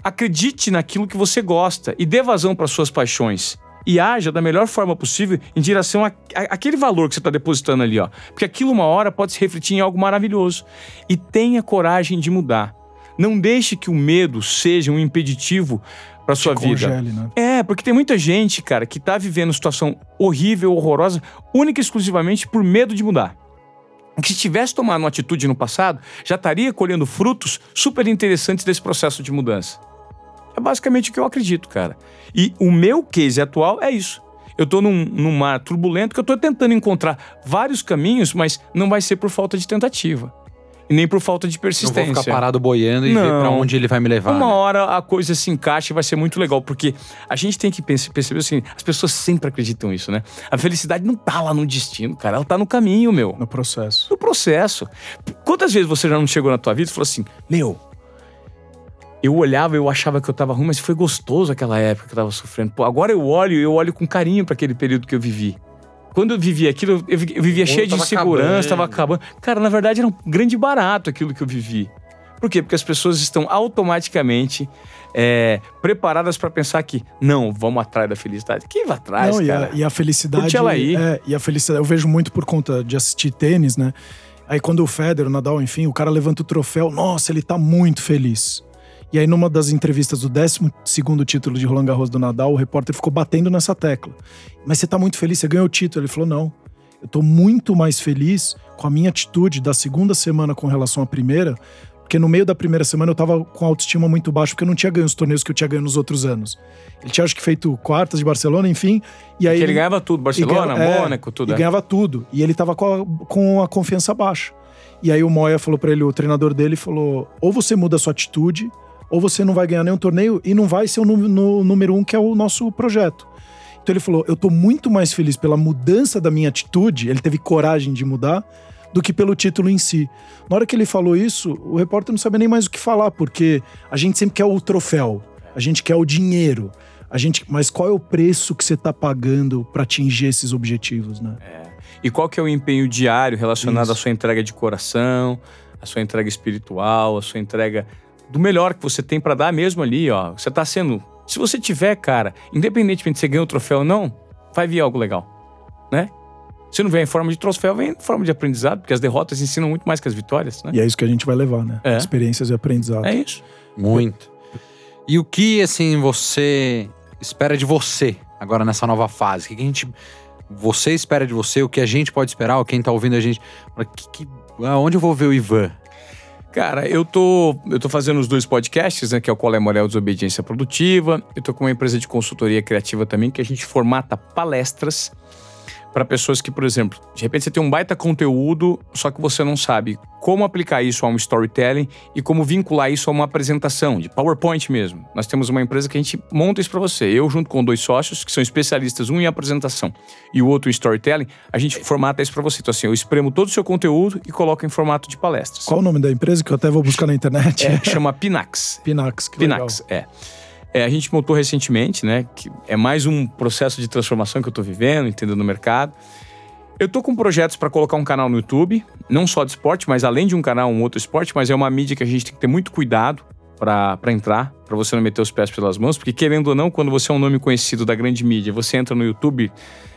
acredite naquilo que você gosta e dê vazão para suas paixões. E haja da melhor forma possível em direção aquele valor que você está depositando ali, ó. Porque aquilo uma hora pode se refletir em algo maravilhoso. E tenha coragem de mudar. Não deixe que o medo seja um impeditivo para sua vida. Congele, né? É, porque tem muita gente, cara, que tá vivendo situação horrível, horrorosa, única e exclusivamente por medo de mudar. Que se tivesse tomado uma atitude no passado, já estaria colhendo frutos super interessantes desse processo de mudança. É basicamente o que eu acredito, cara. E o meu case atual é isso. Eu tô num, num mar turbulento que eu tô tentando encontrar vários caminhos, mas não vai ser por falta de tentativa. E nem por falta de Não persistência. vou ficar parado boiando e ver Não. pra onde ele vai me levar. Uma né? hora a coisa se encaixa e vai ser muito legal, porque a gente tem que perceber assim, as pessoas sempre acreditam nisso, né? A felicidade não tá lá no destino, cara, ela tá no caminho, meu. No processo. No processo. Quantas vezes você já não chegou na tua vida e falou assim, meu, eu olhava, eu achava que eu tava ruim, mas foi gostoso aquela época que eu tava sofrendo. Pô, agora eu olho, eu olho com carinho para aquele período que eu vivi. Quando eu vivia aquilo, eu eu vivia O cheio de insegurança, tava acabando. acabando. Cara, na verdade era um grande barato aquilo que eu vivi. Por quê? Porque as pessoas estão automaticamente é, preparadas para pensar que, não, vamos atrás da felicidade. Quem vai atrás, Não, e, cara? a, e a felicidade. Curte ela aí. É, e a felicidade. Eu vejo muito por conta de assistir tênis, né? Aí quando o Federer, o Nadal, enfim, o cara levanta o troféu, nossa, ele tá muito feliz. E aí, numa das entrevistas do 12 título de Roland Garros do Nadal, o repórter ficou batendo nessa tecla. Mas você tá muito feliz, você ganhou o título. Ele falou: não. eu tô muito mais feliz com a minha atitude da segunda semana com relação à primeira, porque no meio da primeira semana eu tava com a autoestima muito baixa, porque eu não tinha ganho os torneios que eu tinha ganho nos outros anos. Ele tinha, acho que, feito quartas de Barcelona, enfim. E aí Que ele ganhava tudo, Barcelona, ganha- é, Mônaco, tudo. E é. ganhava tudo. E ele tava com a, com a confiança baixa. E aí o Moya falou pra ele, o treinador dele falou: ou você muda a sua atitude, ou você não vai ganhar nenhum torneio e não vai ser o no- número um, que é o nosso projeto. Então ele falou: eu tô muito mais feliz pela mudança da minha atitude, ele teve coragem de mudar, do que pelo título em si. Na hora que ele falou isso, o repórter não sabia nem mais o que falar, porque a gente sempre quer o troféu, a gente quer o dinheiro. A gente, mas qual é o preço que você tá pagando pra atingir esses objetivos, né? E qual que é o empenho diário relacionado Isso. à sua entrega de coração, à sua entrega espiritual, à sua entrega do melhor que você tem pra dar mesmo ali, ó. Você tá sendo. Se você tiver, cara, independentemente se você ganha o troféu ou não, vai vir algo legal, né? Se não vem em forma de troféu, vem em forma de aprendizado, porque as derrotas ensinam muito mais que as vitórias, né? E é isso que a gente vai levar, né? É. Experiências e aprendizado. É isso. Muito. E o que, assim, você espera de você agora nessa nova fase? O que a gente. Você espera de você, o que a gente pode esperar, ou quem tá ouvindo a gente. Que, que, onde eu vou ver o Ivan? Cara, eu tô, eu tô fazendo os dois podcasts, né? Que é o Qual é Morel Desobediência Produtiva. Eu tô com uma empresa de consultoria criativa também, que a gente formata palestras para pessoas que, por exemplo, de repente você tem um baita conteúdo, só que você não sabe como aplicar isso a um storytelling e como vincular isso a uma apresentação, de PowerPoint mesmo. Nós temos uma empresa que a gente monta isso para você. Eu, junto com dois sócios, que são especialistas, um em apresentação e o outro em storytelling, a gente formata isso para você. Então, assim, eu espremo todo o seu conteúdo e coloco em formato de palestras. Qual o nome da empresa que eu até vou buscar na internet? É, chama Pinax. Pinax. Que Pinax, é. É, A gente montou recentemente, né? Que é mais um processo de transformação que eu tô vivendo, entendendo no mercado. Eu tô com projetos para colocar um canal no YouTube, não só de esporte, mas além de um canal, um outro esporte, mas é uma mídia que a gente tem que ter muito cuidado para entrar, para você não meter os pés pelas mãos, porque querendo ou não, quando você é um nome conhecido da grande mídia, você entra no YouTube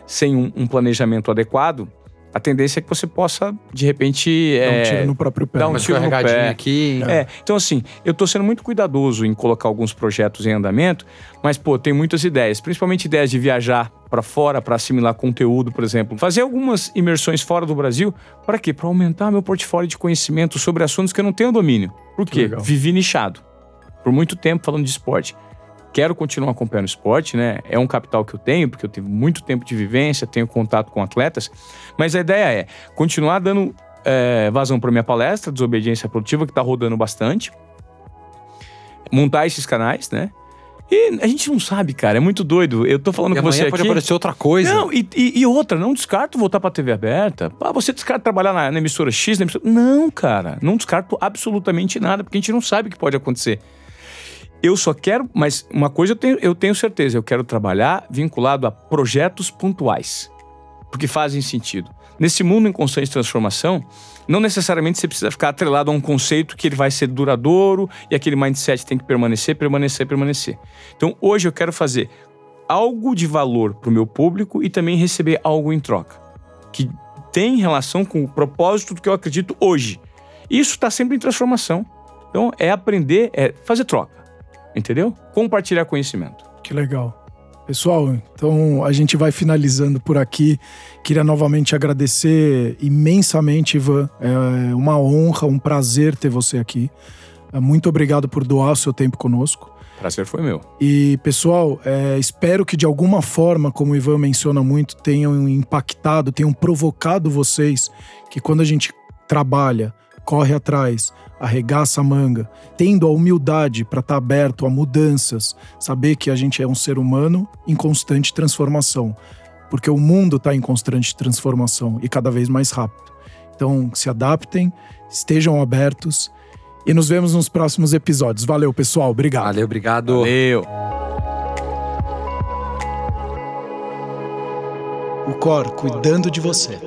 sem um, um planejamento adequado, a tendência é que você possa, de repente, um é, tiro no próprio pé. um né? Uma tiro no pé. aqui. é, então assim, eu tô sendo muito cuidadoso em colocar alguns projetos em andamento, mas pô, tem muitas ideias, principalmente ideias de viajar para fora para assimilar conteúdo, por exemplo, fazer algumas imersões fora do Brasil, para quê? Para aumentar meu portfólio de conhecimento sobre assuntos que eu não tenho domínio. Por quê? Vivi nichado por muito tempo falando de esporte. Quero continuar acompanhando o esporte, né? É um capital que eu tenho, porque eu tenho muito tempo de vivência, tenho contato com atletas. Mas a ideia é continuar dando é, vazão para minha palestra, Desobediência Produtiva, que está rodando bastante. Montar esses canais, né? E a gente não sabe, cara, é muito doido. Eu tô falando E com você amanhã pode aqui. aparecer outra coisa. Não, e, e- e outra, não descarto voltar pra TV aberta. Ah, você descarta trabalhar na, na emissora X, na emissora... Não, cara, não descarto absolutamente nada, porque a gente não sabe o que pode acontecer. Eu só quero, mas uma coisa eu tenho, eu tenho certeza, eu quero trabalhar vinculado a projetos pontuais, porque fazem sentido. Nesse mundo em constante transformação, não necessariamente você precisa ficar atrelado a um conceito que ele vai ser duradouro e aquele mindset tem que permanecer, permanecer, permanecer. Então, hoje eu quero fazer algo de valor para o meu público e também receber algo em troca, que tem relação com o propósito do que eu acredito hoje. Isso está sempre em transformação. Então, é aprender, é fazer troca, entendeu? Compartilhar conhecimento. Que legal. Pessoal, então a gente vai finalizando por aqui. Queria novamente agradecer imensamente, Ivan. É uma honra, um prazer ter você aqui. É, Muito obrigado por doar o seu tempo conosco. Prazer foi meu. E, pessoal, é, espero que de alguma forma, como o Ivan menciona muito, tenham impactado, tenham provocado vocês que quando a gente trabalha, corre atrás, arregaça a manga, tendo a humildade para estar aberto a mudanças, saber que a gente é um ser humano em constante transformação, porque o mundo está em constante transformação e cada vez mais rápido. Então, se adaptem, estejam abertos e nos vemos nos próximos episódios. Valeu, pessoal. Obrigado. Valeu, obrigado. Valeu. O Cor cuidando de você.